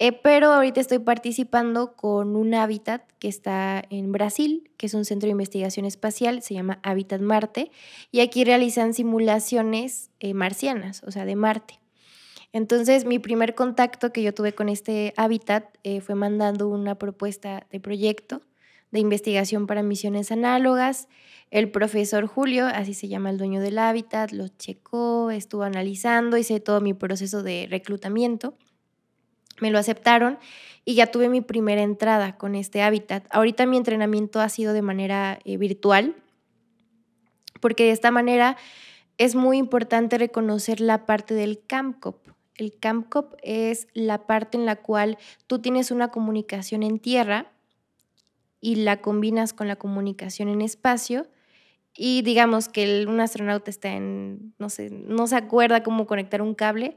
Eh, pero ahorita estoy participando con un hábitat que está en Brasil, que es un centro de investigación espacial, se llama Hábitat Marte, y aquí realizan simulaciones eh, marcianas, o sea, de Marte. Entonces, mi primer contacto que yo tuve con este hábitat eh, fue mandando una propuesta de proyecto de investigación para misiones análogas. El profesor Julio, así se llama el dueño del hábitat, lo checó, estuvo analizando, hice todo mi proceso de reclutamiento me lo aceptaron y ya tuve mi primera entrada con este hábitat. Ahorita mi entrenamiento ha sido de manera eh, virtual, porque de esta manera es muy importante reconocer la parte del CAMCOP. El CAMCOP es la parte en la cual tú tienes una comunicación en tierra y la combinas con la comunicación en espacio. Y digamos que un astronauta está en, no sé, no se acuerda cómo conectar un cable,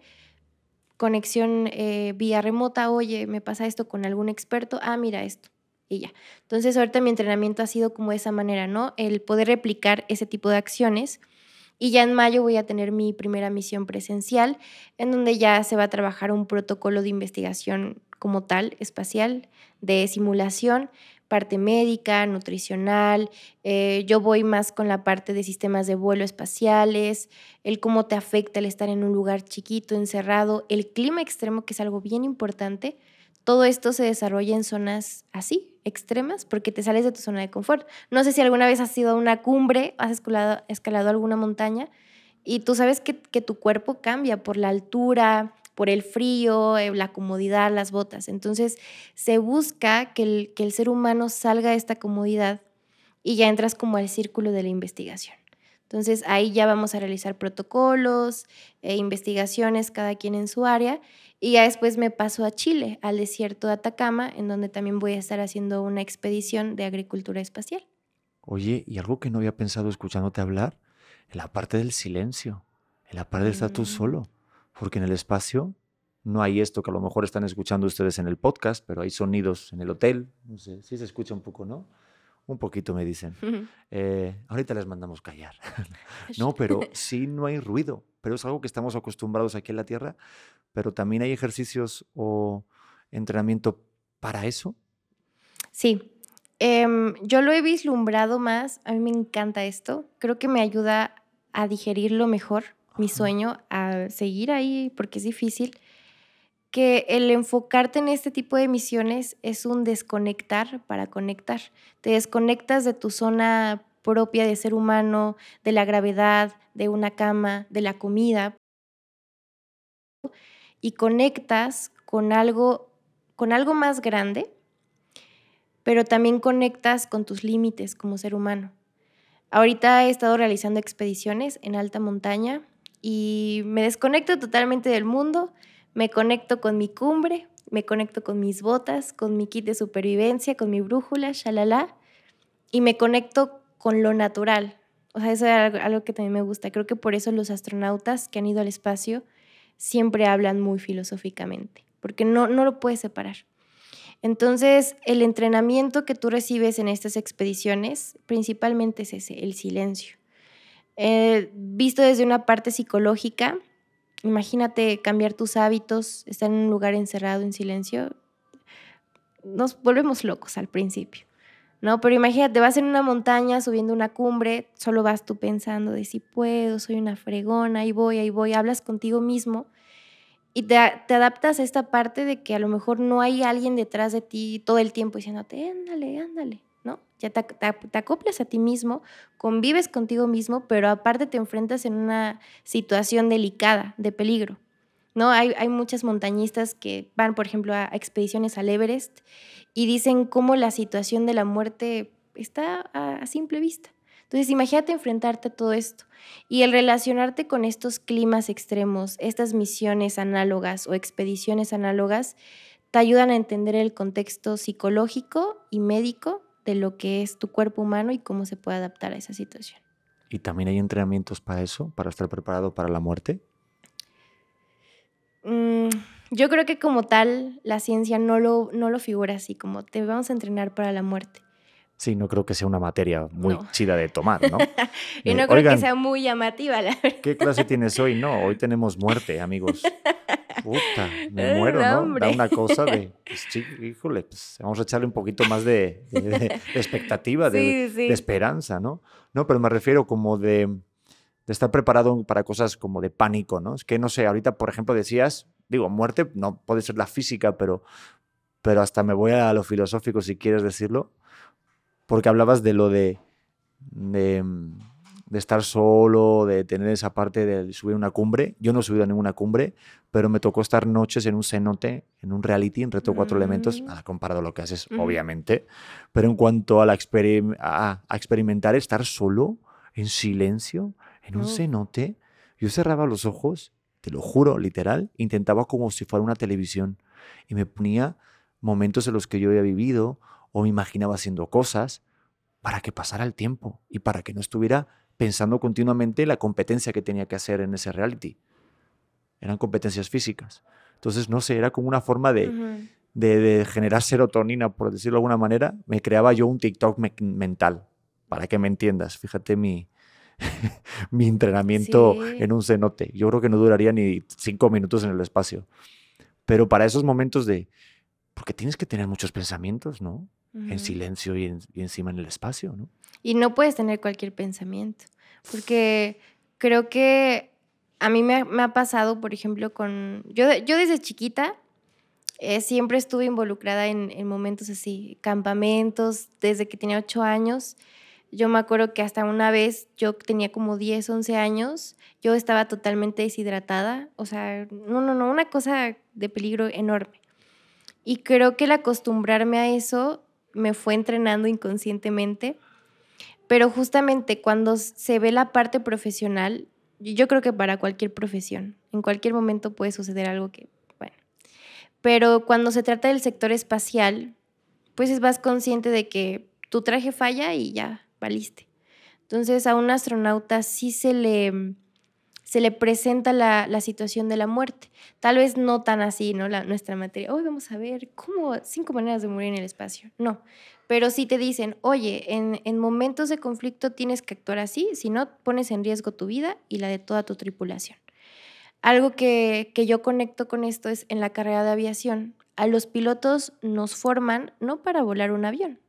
conexión eh, vía remota, oye, me pasa esto con algún experto, ah, mira esto, y ya. Entonces ahorita mi entrenamiento ha sido como de esa manera, ¿no? El poder replicar ese tipo de acciones. Y ya en mayo voy a tener mi primera misión presencial, en donde ya se va a trabajar un protocolo de investigación como tal, espacial, de simulación, parte médica, nutricional, eh, yo voy más con la parte de sistemas de vuelo espaciales, el cómo te afecta el estar en un lugar chiquito, encerrado, el clima extremo, que es algo bien importante. Todo esto se desarrolla en zonas así, extremas, porque te sales de tu zona de confort. No sé si alguna vez has ido a una cumbre, has escalado, alguna montaña y tú sabes que tu cuerpo cambia por la altura, por el frío, eh, la comodidad, las botas. Entonces se busca que el, que el ser humano salga de esta comodidad y ya entras como al círculo de la investigación. Entonces ahí ya vamos a realizar protocolos, e investigaciones, cada quien en su área. Y ya después me paso a Chile, al desierto de Atacama, en donde también voy a estar haciendo una expedición de agricultura espacial. Oye, y algo que no había pensado escuchándote hablar, en la parte del silencio, en la parte de estar tú mm. solo porque en el espacio no hay esto que a lo mejor están escuchando ustedes en el podcast, pero hay sonidos en el hotel, no sé, sí se escucha un poco, ¿no? Un poquito me dicen. Eh, ahorita les mandamos callar. <laughs> no, pero <laughs> sí no hay ruido, pero es algo que estamos acostumbrados aquí en la Tierra, pero también hay ejercicios o entrenamiento para eso. Sí, em, yo lo he vislumbrado más, a mí me encanta esto, creo que me ayuda a digerirlo mejor mi sueño a seguir ahí porque es difícil, que el enfocarte en este tipo de misiones es un desconectar para conectar. Te desconectas de tu zona propia de ser humano, de la gravedad, de una cama, de la comida y conectas con algo con algo más grande, pero también conectas con tus límites como ser humano. Ahorita he estado realizando expediciones en alta montaña y me desconecto totalmente del mundo, me conecto con mi cumbre, me conecto con mis botas, con mi kit de supervivencia, con mi brújula, shalala, y me conecto con lo natural. O sea, eso es algo, que también me gusta. Creo que por eso los astronautas que han ido al espacio siempre hablan muy filosóficamente, porque no, no lo puedes separar. Entonces, el entrenamiento que tú recibes en estas expediciones principalmente es ese, el silencio. Eh, visto desde una parte psicológica, imagínate cambiar tus hábitos, estar en un lugar encerrado en silencio, nos volvemos locos al principio. ¿no? Pero imagínate, vas en una montaña subiendo una cumbre, solo vas tú pensando de si puedo, soy una fregona, ahí voy, ahí voy, hablas contigo mismo y te, adaptas a esta parte de que a lo mejor no hay alguien detrás de ti todo el tiempo diciéndote, ándale, ándale. Ya te, te, acoplas a ti mismo, convives contigo mismo, pero aparte te enfrentas en una situación delicada, de peligro. ¿no? Hay, hay muchas montañistas que van, por ejemplo, a, expediciones al Everest y dicen cómo la situación de la muerte está a simple vista. Entonces, imagínate enfrentarte a todo esto y el relacionarte con estos climas extremos, estas misiones análogas o expediciones análogas, te ayudan a entender el contexto psicológico y médico de lo que es tu cuerpo humano y cómo se puede adaptar a esa situación. ¿Y también hay entrenamientos para eso, para estar preparado para la muerte? Mm, yo creo que como tal, la ciencia no lo, no lo figura así, como te vamos a entrenar para la muerte. Sí, no creo que sea una materia muy chida de tomar, ¿no? <laughs> y no creo que sea muy llamativa, la verdad. ¿Qué clase tienes hoy? No, hoy tenemos muerte, amigos. Puta, me <laughs> muero, ¿no? Da una cosa de, <laughs> pues, sí, híjole, pues vamos a echarle un poquito más de, expectativa, de, esperanza, ¿no? No, pero me refiero como de, estar preparado para cosas como de pánico, ¿no? Es que, no sé, ahorita, por ejemplo, decías, digo, muerte no puede ser la física, pero, pero hasta me voy a lo filosófico, si quieres decirlo porque hablabas de lo de, de, estar solo, de tener esa parte de subir una cumbre. Yo no he subido a ninguna cumbre, pero me tocó estar noches en un cenote, en un reality, en Reto Cuatro Elementos, mm. nada comparado a lo que haces, obviamente. Pero en cuanto a, la a, experimentar estar solo, en silencio, en un cenote, yo cerraba los ojos, te lo juro, literal, intentaba como si fuera una televisión y me ponía momentos en los que yo había vivido o me imaginaba haciendo cosas para que pasara el tiempo y para que no estuviera pensando continuamente la competencia que tenía que hacer en ese reality. Eran competencias físicas. Entonces, no sé, era como una forma de, de, generar serotonina, por decirlo de alguna manera. Me creaba yo un TikTok mental, para que me entiendas. Fíjate mi, <laughs> mi entrenamiento en un cenote. Yo creo que no duraría ni cinco minutos en el espacio. Pero para esos momentos de... Porque tienes que tener muchos pensamientos, ¿no? En silencio y, encima en el espacio, ¿no? Y no puedes tener cualquier pensamiento, porque creo que a mí me, ha pasado, por ejemplo, con... Yo, yo desde chiquita eh, siempre estuve involucrada en, en, momentos así, campamentos, desde que tenía ocho años. Yo me acuerdo que hasta una vez, yo tenía como 10, 11 años, yo estaba totalmente deshidratada, o sea, no, no, no, una cosa de peligro enorme. Y creo que el acostumbrarme a eso me fue entrenando inconscientemente, pero justamente cuando se ve la parte profesional, yo creo que para cualquier profesión, en cualquier momento puede suceder algo que, bueno, pero cuando se trata del sector espacial, pues es más consciente de que tu traje falla y ya, valiste. Entonces a un astronauta sí se le se le presenta la, situación de la muerte. Tal vez no tan así, ¿no? La, nuestra materia. Hoy vamos a ver cómo cinco maneras de morir en el espacio. No. Pero sí te dicen, oye, en, momentos de conflicto tienes que actuar así, si no pones en riesgo tu vida y la de toda tu tripulación. Algo que, que yo conecto con esto es en la carrera de aviación. A los pilotos nos forman no para volar un avión,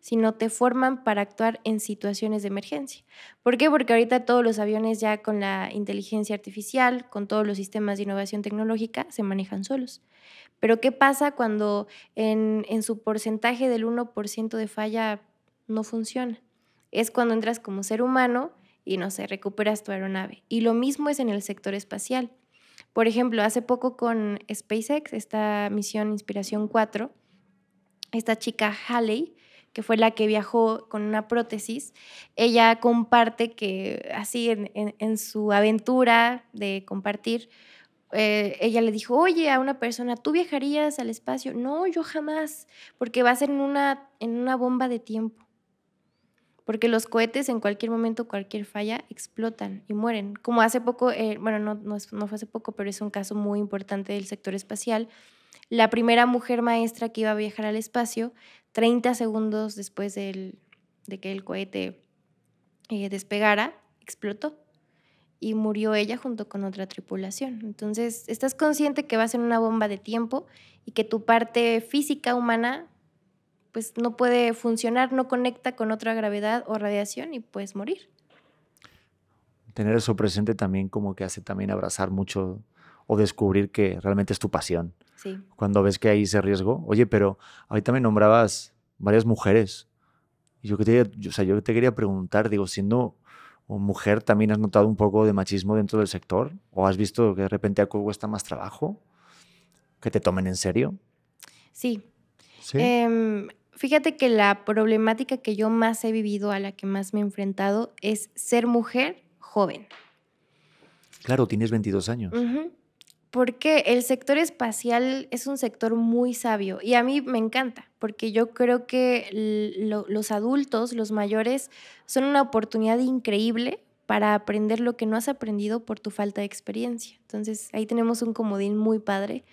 sino te forman para actuar en situaciones de emergencia. ¿Por qué? Porque ahorita todos los aviones ya con la inteligencia artificial, con todos los sistemas de innovación tecnológica, se manejan solos. Pero ¿qué pasa cuando en, su porcentaje del 1% de falla no funciona? Es cuando entras como ser humano y no sé, recuperas tu aeronave. Y lo mismo es en el sector espacial. Por ejemplo, hace poco con SpaceX, esta misión Inspiración 4, esta chica Halley que fue la que viajó con una prótesis, ella comparte que así en, su aventura de compartir, eh, ella le dijo, oye, a una persona, ¿tú viajarías al espacio? No, yo jamás, porque va a ser en una, en una bomba de tiempo. Porque los cohetes en cualquier momento, cualquier falla, explotan y mueren. Como hace poco, eh, bueno, no, no, no fue hace poco, pero es un caso muy importante del sector espacial, la primera mujer maestra que iba a viajar al espacio, 30 segundos después de que el cohete eh, despegara, explotó y murió ella junto con otra tripulación. Entonces, estás consciente que va a ser una bomba de tiempo y que tu parte física humana pues no puede funcionar, no conecta con otra gravedad o radiación y puedes morir. Tener eso presente también como que hace también abrazar mucho o descubrir que realmente es tu pasión. Sí. Cuando ves que hay ese riesgo. Oye, pero ahorita me nombrabas varias mujeres. Y yo, que te, o sea, yo te quería preguntar, digo, siendo mujer, ¿también has notado un poco de machismo dentro del sector? ¿O has visto que de repente cuesta más trabajo? ¿Que te tomen en serio? Sí. ¿Sí? Em, fíjate que la problemática que yo más he vivido, a la que más me he enfrentado, es ser mujer joven. Claro, tienes 22 años. Porque el sector espacial es un sector muy sabio y a mí me encanta, porque yo creo que los adultos, los mayores, son una oportunidad increíble para aprender lo que no has aprendido por tu falta de experiencia. Entonces ahí tenemos un comodín muy padre.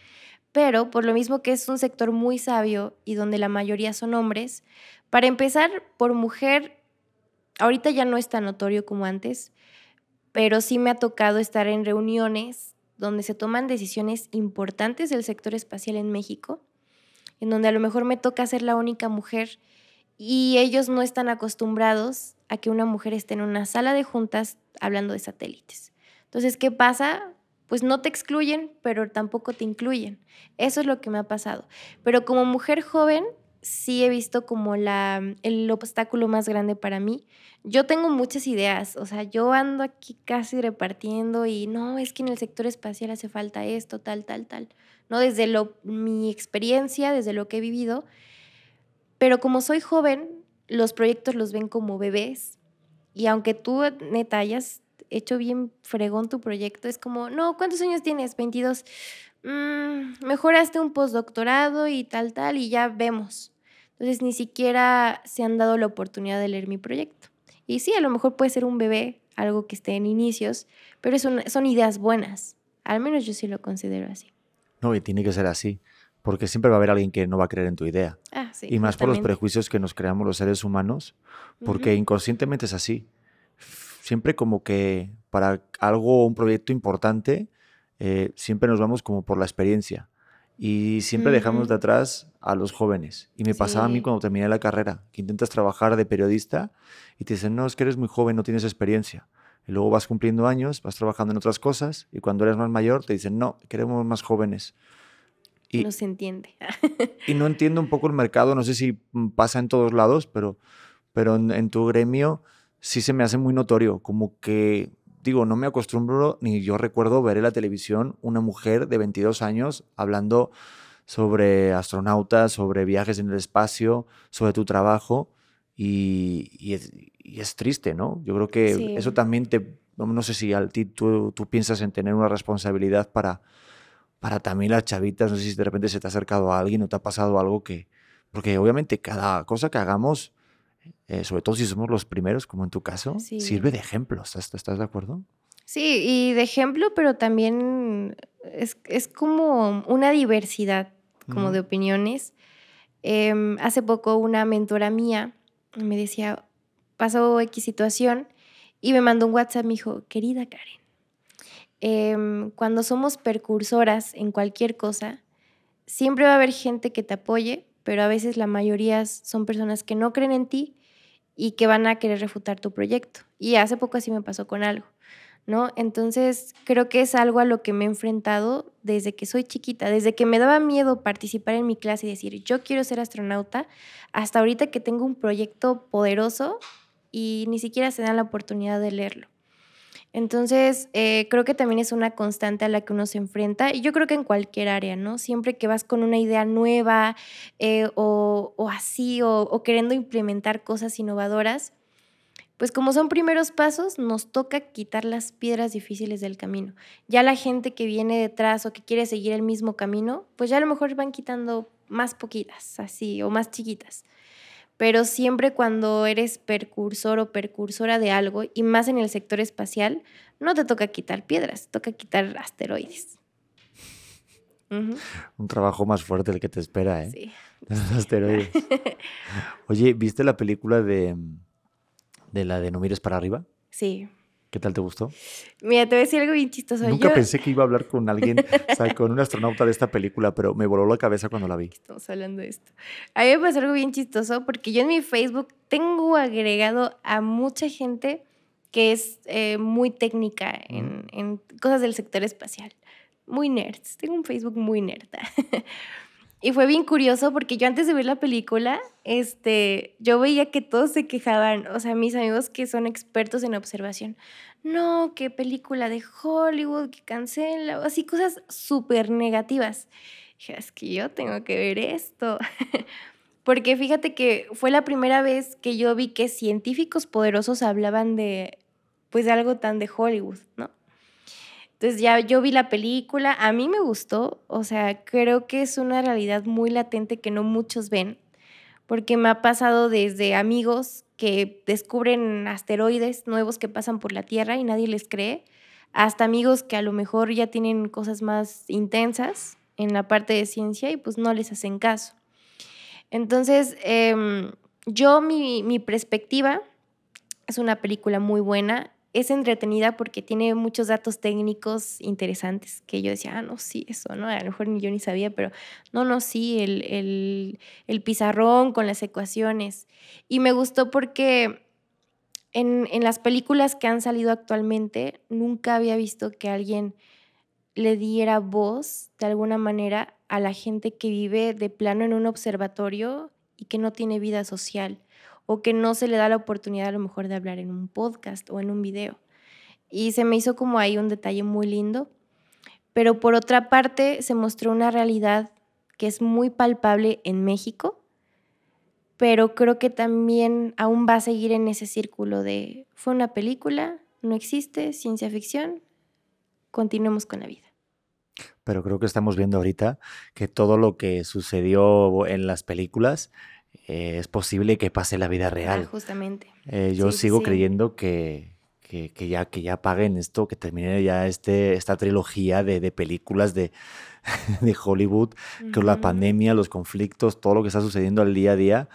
Pero por lo mismo que es un sector muy sabio y donde la mayoría son hombres, para empezar, por mujer, ahorita ya no es tan notorio como antes, pero sí me ha tocado estar en reuniones donde se toman decisiones importantes del sector espacial en México, en donde a lo mejor me toca ser la única mujer y ellos no están acostumbrados a que una mujer esté en una sala de juntas hablando de satélites. Entonces, ¿qué pasa? Pues no te excluyen, pero tampoco te incluyen. Eso es lo que me ha pasado. Pero como mujer joven, sí he visto como la, el obstáculo más grande para mí. Yo tengo muchas ideas, o sea, yo ando aquí casi repartiendo y no, es que en el sector espacial hace falta esto, tal, tal, tal. No desde lo, mi experiencia, desde lo que he vivido. Pero como soy joven, los proyectos los ven como bebés. Y aunque tú, neta, hayas hecho bien fregón tu proyecto, es como, no, ¿cuántos años tienes? 22. Mm, mejoraste un postdoctorado y tal, tal, y ya vemos. Entonces ni siquiera se han dado la oportunidad de leer mi proyecto. Y sí, a lo mejor puede ser un bebé, algo que esté en inicios, pero son, son ideas buenas. Al menos yo sí lo considero así. No, y tiene que ser así, porque siempre va a haber alguien que no va a creer en tu idea. Ah, sí, y más por los prejuicios que nos creamos los seres humanos, porque inconscientemente es así. Siempre como que para algo, un proyecto importante, eh, siempre nos vamos como por la experiencia y siempre dejamos de atrás a los jóvenes. Y me pasaba a mí cuando terminé la carrera, que intentas trabajar de periodista y te dicen, no, es que eres muy joven, no tienes experiencia. Y luego vas cumpliendo años, vas trabajando en otras cosas y cuando eres más mayor te dicen, no, queremos más jóvenes. Y, no se entiende. <laughs> y no entiendo un poco el mercado, no sé si pasa en todos lados, pero, pero en tu gremio sí se me hace muy notorio, como que digo, no me acostumbro, ni yo recuerdo ver en la televisión una mujer de 22 años hablando sobre astronautas, sobre viajes en el espacio, sobre tu trabajo. Y, es, triste, ¿no? Yo creo que eso también te... No, sé si al ti tú, piensas en tener una responsabilidad para, para también las chavitas. No sé si de repente se te ha acercado a alguien o te ha pasado algo que... Porque obviamente cada cosa que hagamos eh, sobre todo si somos los primeros, como en tu caso, sirve de ejemplo. ¿Estás, ¿Estás de acuerdo? Sí, y de ejemplo, pero también es, es como una diversidad como de opiniones. Em, hace poco una mentora mía me decía, pasó X situación y me mandó un WhatsApp, me dijo, querida Karen, em, cuando somos precursoras en cualquier cosa, siempre va a haber gente que te apoye, pero a veces la mayoría son personas que no creen en ti y que van a querer refutar tu proyecto. Y hace poco así me pasó con algo, ¿no? Entonces, creo que es algo a lo que me he enfrentado desde que soy chiquita, desde que me daba miedo participar en mi clase y decir, yo quiero ser astronauta, hasta ahorita que tengo un proyecto poderoso y ni siquiera se dan la oportunidad de leerlo. Entonces, eh, creo que también es una constante a la que uno se enfrenta, y yo creo que en cualquier área, ¿no? Siempre que vas con una idea nueva eh, o, así, o, queriendo implementar cosas innovadoras, pues como son primeros pasos, nos toca quitar las piedras difíciles del camino. Ya la gente que viene detrás o que quiere seguir el mismo camino, pues ya a lo mejor van quitando más poquitas, así, o más chiquitas pero siempre cuando eres percursor o percursora de algo, y más en el sector espacial, no te toca quitar piedras, toca quitar asteroides. Un trabajo más fuerte el que te espera, ¿eh? Sí. <laughs> Los asteroides. <laughs> Oye, ¿viste la película de, de la de No mires para arriba? Sí. ¿Qué tal te gustó? Mira, te voy a decir algo bien chistoso. Nunca Yo- pensé que iba a hablar con alguien, <laughs> o sea, con un astronauta de esta película, pero me voló la cabeza cuando la vi. Estamos hablando de esto. A mí me pasó algo bien chistoso porque yo en mi Facebook tengo agregado a mucha gente que es eh, muy técnica en, en cosas del sector espacial. Muy nerds. Tengo un Facebook muy nerd. <laughs> y fue bien curioso porque yo antes de ver la película, este, yo veía que todos se quejaban, o sea, mis amigos que son expertos en observación. No, qué película de Hollywood, que cancela, así cosas súper negativas. Dije, es que yo tengo que ver esto. <laughs> Porque fíjate que fue la primera vez que yo vi que científicos poderosos hablaban de, pues, de algo tan de Hollywood, ¿no? Entonces ya yo vi la película, a mí me gustó, o sea, creo que es una realidad muy latente que no muchos ven, porque me ha pasado desde amigos que descubren asteroides nuevos que pasan por la Tierra y nadie les cree, hasta amigos que a lo mejor ya tienen cosas más intensas en la parte de ciencia y pues no les hacen caso. Entonces, em, yo, mi, mi perspectiva, es una película muy buena, es entretenida porque tiene muchos datos técnicos interesantes que yo decía, ah, no, sí, eso, ¿no? A lo mejor ni yo ni sabía, pero no, no, sí, el, el, el pizarrón con las ecuaciones. Y me gustó porque en, en las películas que han salido actualmente, nunca había visto que alguien le diera voz de alguna manera a la gente que vive de plano en un observatorio y que no tiene vida social o que no se le da la oportunidad a lo mejor de hablar en un podcast o en un video. Y se me hizo como ahí un detalle muy lindo. Pero por otra parte se mostró una realidad que es muy palpable en México, pero creo que también aún va a seguir en ese círculo de fue una película, no existe, ciencia ficción, continuemos con la vida. Pero creo que estamos viendo ahorita que todo lo que sucedió en las películas eh, es posible que pase la vida Ah, real. justamente. Eh, yo Sí, sigo sí. creyendo que, que, que ya, que ya paguen esto, que termine ya este, esta trilogía de, de películas de, <laughs> de Hollywood, con la Ujú. pandemia, los conflictos, todo lo que está sucediendo al día a día.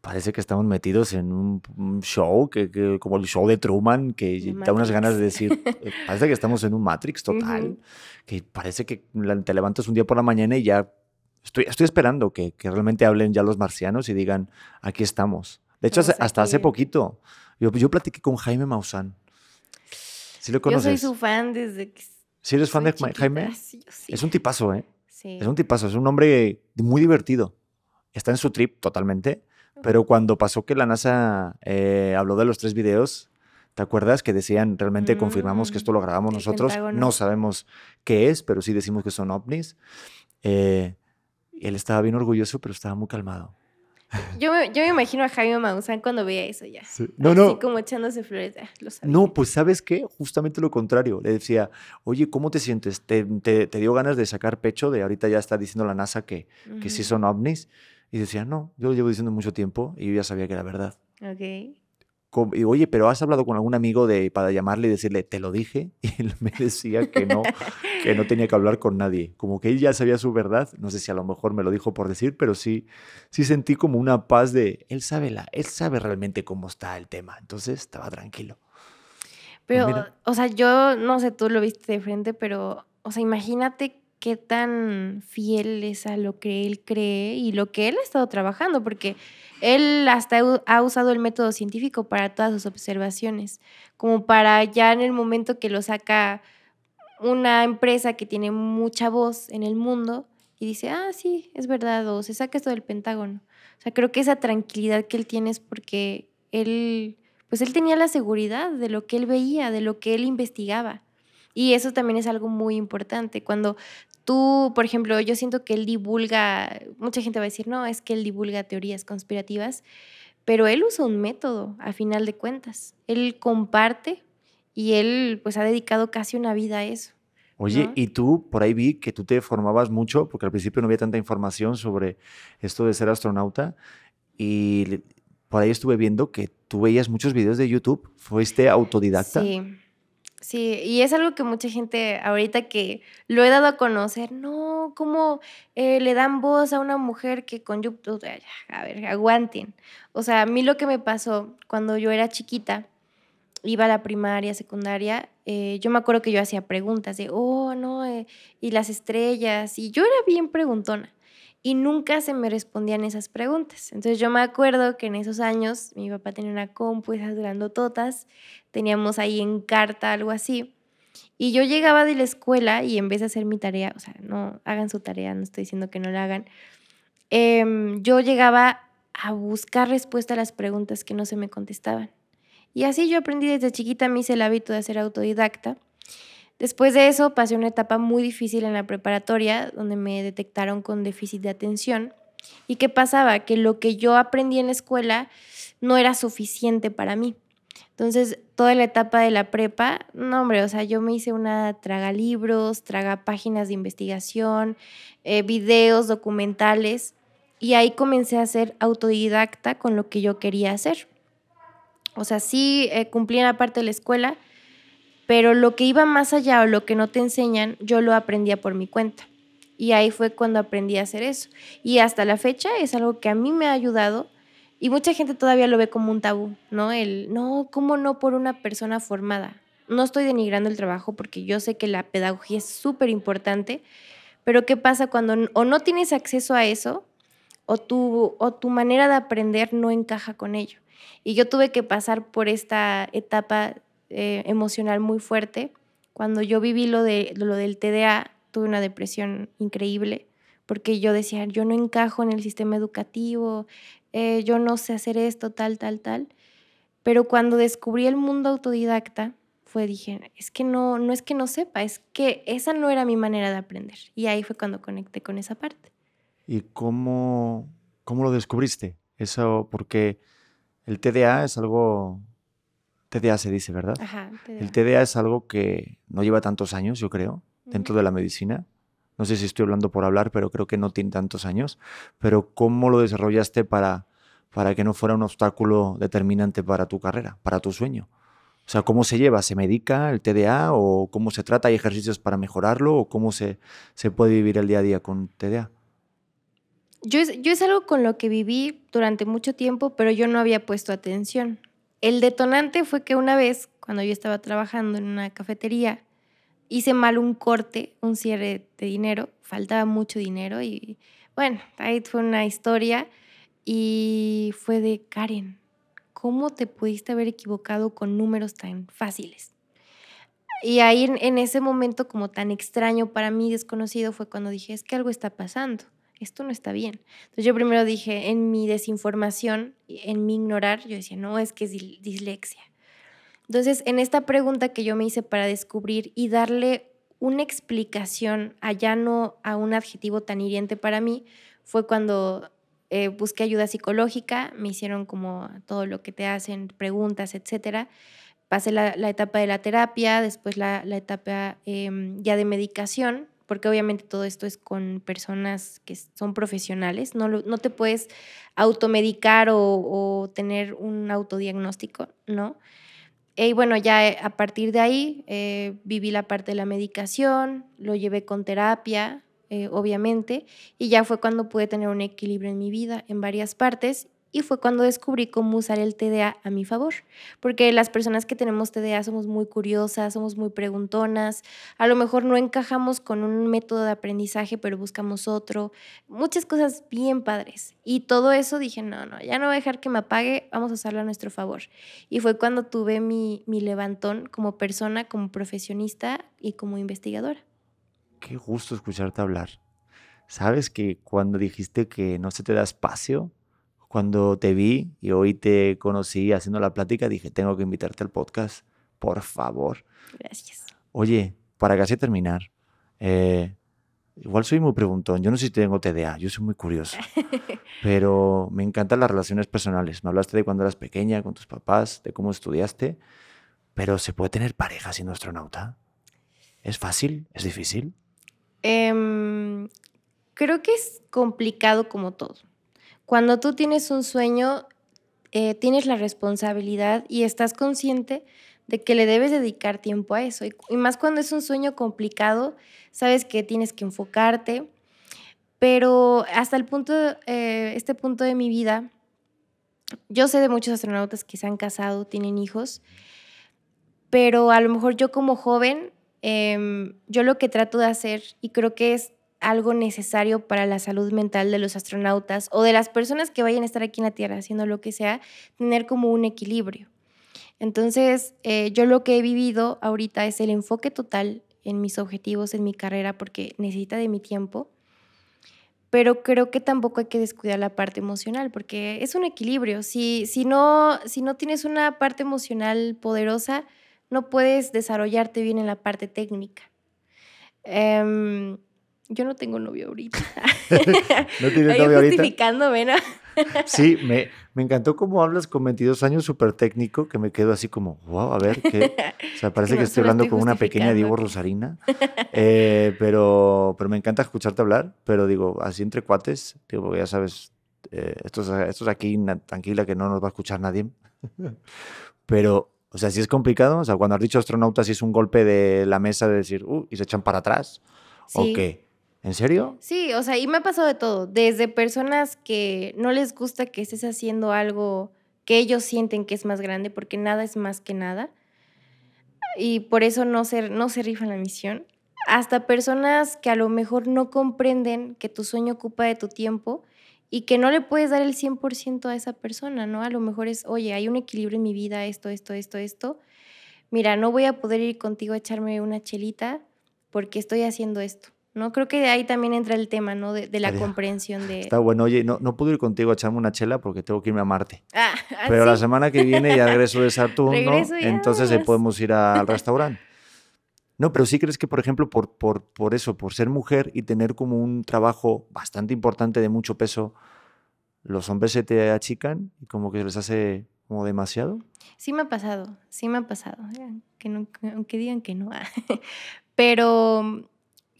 Parece que estamos metidos en un, un show, que, que- como el show de Truman, que De da unas ganas de Matrix. decir, eh, parece que estamos en un Matrix <laughs> total, Ujú. que parece que la- te levantas un día por la mañana y ya estoy, estoy esperando que, que realmente hablen ya los marcianos y digan, aquí estamos. De hecho, hace- Estamos hasta hace poquito, yo, yo platiqué con Jaime Maussan. ¿Sí lo Yo conoces? soy su fan desde que ¿Sí eres fan de chiquita, Jaime? sí, yo sí. Es un tipazo, ¿eh? Sí. Es un tipazo, es un hombre muy divertido. Está en su trip totalmente, pero cuando pasó que la NASA eh, habló de los tres videos, ¿te acuerdas que decían realmente confirmamos que Mm, esto lo grabamos nosotros? Pentágono. No sabemos qué es, pero sí decimos que son ovnis. Eh, él estaba bien orgulloso, pero estaba muy calmado. <laughs> Yo, me, yo me imagino a Jaime Maussan cuando veía eso ya. No, Así no. como echándose flores. ah, lo sabía. No, pues ¿sabes qué? Justamente lo contrario. Le decía, oye, ¿cómo te sientes? ¿Te, te- te dio ganas de sacar pecho de ahorita ya está diciendo la NASA que, que sí son ovnis? Y decía, no, yo lo llevo diciendo mucho tiempo y yo ya sabía que era verdad. Ok. Y, oye, pero has hablado con algún amigo de, para llamarle y decirle, te lo dije, <laughs> y él me decía que no, que no tenía que hablar con nadie. Como que él ya sabía su verdad, no sé si a lo mejor me lo dijo por decir, pero sí, sí sentí como una paz de, él sabe, la, él sabe realmente cómo está el tema, entonces estaba tranquilo. Pero, mira. o sea, yo no sé, tú lo viste de frente, pero, o sea, imagínate qué tan fiel es a lo que él cree y lo que él ha estado trabajando, porque él hasta ha usado el método científico para todas sus observaciones, como para ya en el momento que lo saca una empresa que tiene mucha voz en el mundo y dice, ah, sí, es verdad, o se saca esto del Pentágono. O sea, creo que esa tranquilidad que él tiene es porque él, pues él tenía la seguridad de lo que él veía, de lo que él investigaba. Y eso también es algo muy importante. Cuando tú, por ejemplo, yo siento que él divulga, mucha gente va a decir, no, es que él divulga teorías conspirativas, pero él usa un método, a final de cuentas. Él comparte y él pues ha dedicado casi una vida a eso. Oye, ¿no? y tú por ahí vi que tú te formabas mucho, porque al principio no había tanta información sobre esto de ser astronauta, y por ahí estuve viendo que tú veías muchos videos de YouTube, fuiste autodidacta. Sí, Sí, y es algo que mucha gente ahorita que lo he dado a conocer, no, ¿cómo eh, le dan voz a una mujer que con a ver, aguanten. O sea, a mí lo que me pasó cuando yo era chiquita, iba a la primaria, secundaria, eh, yo me acuerdo que yo hacía preguntas de, oh, no, eh, y las estrellas, y yo era bien preguntona y nunca se me respondían esas preguntas. Entonces yo me acuerdo que en esos años mi papá tenía una compu, esas grandototas, teníamos ahí en carta algo así. Y yo llegaba de la escuela y en vez de hacer mi tarea, o sea, no hagan su tarea, no estoy diciendo que no la hagan, em, yo llegaba a buscar respuesta a las preguntas que no se me contestaban. Y así yo aprendí desde chiquita, me hice el hábito de ser autodidacta Después de eso pasé una etapa muy difícil en la preparatoria, donde me detectaron con déficit de atención. ¿Y qué pasaba? Que lo que yo aprendí en la escuela no era suficiente para mí. Entonces, toda la etapa de la prepa, no, hombre, o sea, yo me hice una traga libros, traga páginas de investigación, eh, videos, documentales, y ahí comencé a ser autodidacta con lo que yo quería hacer. O sea, sí eh, cumplí en la parte de la escuela, pero lo que iba más allá o lo que no te enseñan, yo lo aprendía por mi cuenta. Y ahí fue cuando aprendí a hacer eso. Y hasta la fecha es algo que a mí me ha ayudado y mucha gente todavía lo ve como un tabú, ¿no? El, no, ¿cómo no por una persona formada? No estoy denigrando el trabajo porque yo sé que la pedagogía es súper importante, pero ¿qué pasa cuando o no tienes acceso a eso o tu, o tu manera de aprender no encaja con ello? Y yo tuve que pasar por esta etapa eh, emocional muy fuerte. Cuando yo viví lo, de, lo del TDA, tuve una depresión increíble porque yo decía, yo no encajo en el sistema educativo, eh, yo no sé hacer esto, tal, tal, tal. Pero cuando descubrí el mundo autodidacta, fue, dije, es que no, no es que no sepa, es que esa no era mi manera de aprender. Y ahí fue cuando conecté con esa parte. ¿Y cómo, cómo lo descubriste? Eso, porque el TDA es algo TDA se dice, ¿verdad? Ajá, El TDA es algo que no lleva tantos años, yo creo, dentro de la medicina. No sé si estoy hablando por hablar, pero creo que no tiene tantos años. Pero ¿cómo lo desarrollaste para, para que no fuera un obstáculo determinante para tu carrera, para tu sueño? O sea, ¿cómo se lleva? ¿Se medica el TDA o cómo se trata? ¿Hay ejercicios para mejorarlo o cómo se, se puede vivir el día a día con TDA? Yo yo es algo con lo que viví durante mucho tiempo, pero yo no había puesto atención. El detonante fue que una vez, cuando yo estaba trabajando en una cafetería, hice mal un corte, un cierre de dinero, faltaba mucho dinero y bueno, ahí fue una historia y fue de Karen, ¿cómo te pudiste haber equivocado con números tan fáciles? Y ahí en, ese momento como tan extraño para mí, desconocido, fue cuando dije, es que algo está pasando esto no está bien. Entonces yo primero dije, en mi desinformación, en mi ignorar, yo decía, no, es que es dislexia. Entonces, en esta pregunta que yo me hice para descubrir y darle una explicación allá no a un adjetivo tan hiriente para mí, fue cuando eh, busqué ayuda psicológica, me hicieron como todo lo que te hacen, preguntas, etcétera. Pasé la, etapa de la terapia, después la, etapa em, ya de medicación, porque obviamente todo esto es con personas que son profesionales, no, no te puedes automedicar o, tener un autodiagnóstico, ¿no? Y bueno, ya eh, a partir de ahí eh, viví la parte de la medicación, lo llevé con terapia, eh, obviamente, y ya fue cuando pude tener un equilibrio en mi vida en varias partes y fue cuando descubrí cómo usar el TDA a mi favor, porque las personas que tenemos TDA somos muy curiosas, somos muy preguntonas, a lo mejor no encajamos con un método de aprendizaje, pero buscamos otro, muchas cosas bien padres. Y todo eso dije, no, no, ya no voy a dejar que me apague, vamos a usarlo a nuestro favor. Y fue cuando tuve mi, mi levantón como persona, como profesionista y como investigadora. Qué gusto escucharte hablar. Sabes que cuando dijiste que no se te da espacio, cuando te vi y hoy te conocí haciendo la plática, dije, tengo que invitarte al podcast, por favor. Gracias. Oye, para casi terminar, eh, igual soy muy preguntón, yo no sé si tengo TDA, yo soy muy curioso, <laughs> pero me encantan las relaciones personales. Me hablaste de cuando eras pequeña, con tus papás, de cómo estudiaste, pero ¿se puede tener pareja siendo astronauta? ¿Es fácil? ¿Es difícil? Em, creo que es complicado como todo. Cuando tú tienes un sueño, eh, tienes la responsabilidad y estás consciente de que le debes dedicar tiempo a eso. Y, más cuando es un sueño complicado, sabes que tienes que enfocarte. Pero hasta el punto, eh, este punto de mi vida, yo sé de muchos astronautas que se han casado, tienen hijos, pero a lo mejor yo como joven, em, yo lo que trato de hacer, y creo que es algo necesario para la salud mental de los astronautas o de las personas que vayan a estar aquí en la Tierra haciendo lo que sea, tener como un equilibrio. Entonces, eh, yo lo que he vivido ahorita es el enfoque total en mis objetivos, en mi carrera, porque necesita de mi tiempo. Pero creo que tampoco hay que descuidar la parte emocional, porque es un equilibrio. Si, si, no, si no tienes una parte emocional poderosa, no puedes desarrollarte bien en la parte técnica. Em, yo no tengo novio ahorita. <laughs> ¿No tienes novio ahorita? justificándome, ¿no? <laughs> Sí, me, me encantó cómo hablas con 22 años súper técnico, que me quedo así como, wow, a ver, que, o sea, <laughs> parece que no estoy hablando estoy con una pequeña. Diego Rosarina, Eh, pero, pero me encanta escucharte hablar, pero digo, así entre cuates, digo, porque ya sabes, eh, esto, es, esto es aquí, tranquila, que no nos va a escuchar nadie, pero, o sea, si es complicado, o sea, cuando has dicho astronauta, si es un golpe de la mesa de decir, uh, y se echan para atrás, ¿o Sí. qué? ¿En serio? Sí, o sea, y me ha pasado de todo, desde personas que no les gusta que estés haciendo algo que ellos sienten que es más grande, porque nada es más que nada, y por eso no se, no se rifan la misión, hasta personas que a lo mejor no comprenden que tu sueño ocupa de tu tiempo y que no le puedes dar el 100% a esa persona, ¿no? A lo mejor es, oye, hay un equilibrio en mi vida, esto, esto, esto, esto. Mira, no voy a poder ir contigo a echarme una chelita porque estoy haciendo esto. ¿No? Creo que de ahí también entra el tema, ¿no? De, de la Estaría- comprensión de... Está bueno, oye, no, no puedo ir contigo a echarme una chela porque tengo que irme a Marte. Ah, ah, Pero la sí. semana que viene ya regreso de Saturno, Regreso entonces ahí podemos ir a- al restaurante. No, pero sí crees que, por ejemplo, por, por, por eso, por ser mujer y tener como un trabajo bastante importante de mucho peso, los hombres se te achican y como que se les hace como demasiado. Sí me ha pasado, sí me ha pasado, eh, que no- que- aunque digan que no. <laughs> Pero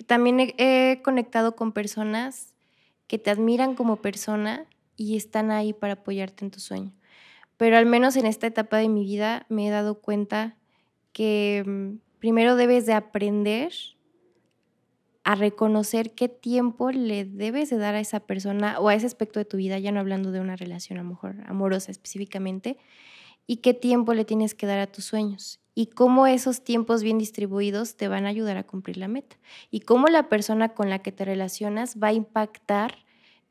también he, conectado con personas que te admiran como persona y están ahí para apoyarte en tu sueño. Pero al menos en esta etapa de mi vida me he dado cuenta que mm, primero debes de aprender a reconocer qué tiempo le debes de dar a esa persona o a ese aspecto de tu vida, ya no hablando de una relación a lo mejor amorosa específicamente, y qué tiempo le tienes que dar a tus sueños y cómo esos tiempos bien distribuidos te van a ayudar a cumplir la meta y cómo la persona con la que te relacionas va a impactar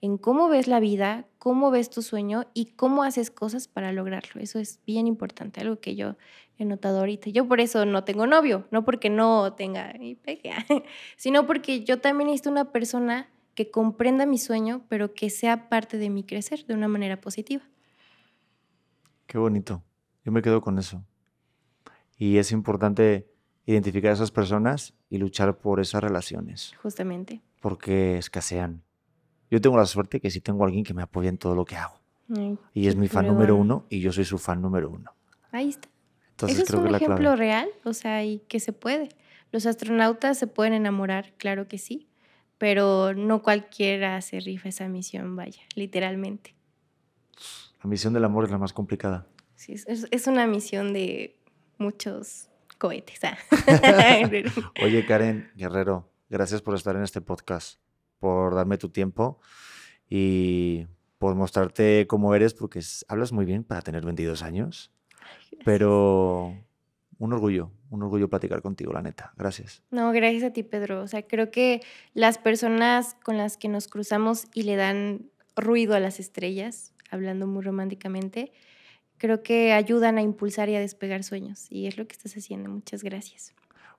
en cómo ves la vida, cómo ves tu sueño y cómo haces cosas para lograrlo. Eso es bien importante, algo que yo he notado ahorita. Yo por eso no tengo novio, no porque no tenga pegue, <laughs> sino porque yo también necesito una persona que comprenda mi sueño, pero que sea parte de mi crecer de una manera positiva. Qué bonito. Yo me quedo con eso. Y es importante identificar a esas personas y luchar por esas relaciones, Justamente. porque escasean. Yo tengo la suerte que sí tengo a alguien que me apoya en todo lo que hago. Ay, Y es mi fan número uno y yo soy su fan número uno. Ahí está. Entonces Eso es creo un que es ejemplo clave. real, o sea, y que se puede. Los astronautas se pueden enamorar, claro que sí, pero no cualquiera se rifa esa misión, vaya, literalmente. La misión del amor es la más complicada. Sí, es, es- es una misión de muchos cohetes. ah. <laughs> <laughs> Oye, Karen Guerrero, gracias por estar en este podcast, por darme tu tiempo y por mostrarte cómo eres, porque hablas muy bien para tener 22 años, pero un orgullo, un orgullo platicar contigo, la neta. Gracias. No, gracias a ti, Pedro. O sea, creo que las personas con las que nos cruzamos y le dan ruido a las estrellas, hablando muy románticamente, creo que ayudan a impulsar y a despegar sueños. Y es lo que estás haciendo. Muchas gracias.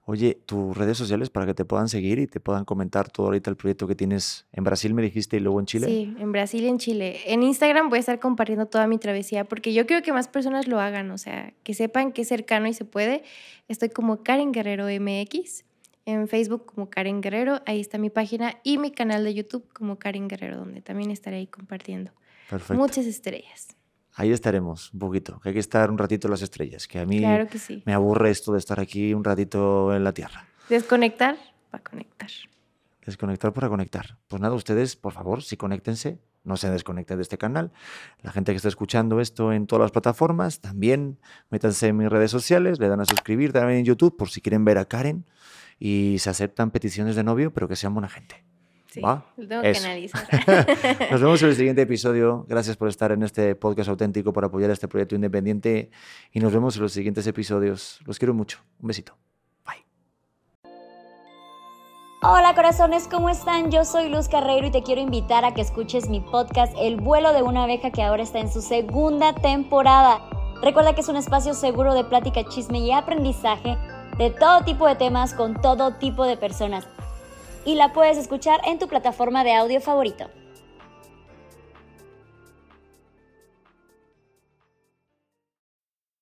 Oye, tus redes sociales para que te puedan seguir y te puedan comentar todo ahorita el proyecto que tienes en Brasil, me dijiste, y luego en Chile. Sí, en Brasil y en Chile. En Instagram voy a estar compartiendo toda mi travesía porque yo quiero que más personas lo hagan, o sea, que sepan que es cercano y se puede. Estoy como Karen Guerrero MX, en Facebook como Karen Guerrero, ahí está mi página y mi canal de YouTube como Karen Guerrero, donde también estaré ahí compartiendo Perfecto. muchas estrellas. Ahí estaremos, un poquito. Que hay que estar un ratito en las estrellas, que a mí Claro que sí. me aburre esto de estar aquí un ratito en la Tierra. Desconectar para conectar. Desconectar para conectar. Pues nada, ustedes, por favor, sí, conéctense, no se desconecten de este canal. La gente que está escuchando esto en todas las plataformas, también métanse en mis redes sociales, le dan a suscribir también en YouTube por si quieren ver a Karen y se aceptan peticiones de novio, pero que sean buena gente. Sí, ¿Va? lo tengo Eso. que analizar. <laughs> Nos vemos en el siguiente episodio. Gracias por estar en este podcast auténtico, por apoyar este proyecto independiente y nos vemos en los siguientes episodios. Los quiero mucho. Un besito. Bye. Hola corazones, ¿cómo están? Yo soy Luz Carreiro y te quiero invitar a que escuches mi podcast El vuelo de una abeja que ahora está en su segunda temporada. Recuerda que es un espacio seguro de plática, chisme y aprendizaje de todo tipo de temas con todo tipo de personas. Y la puedes escuchar en tu plataforma de audio favorito.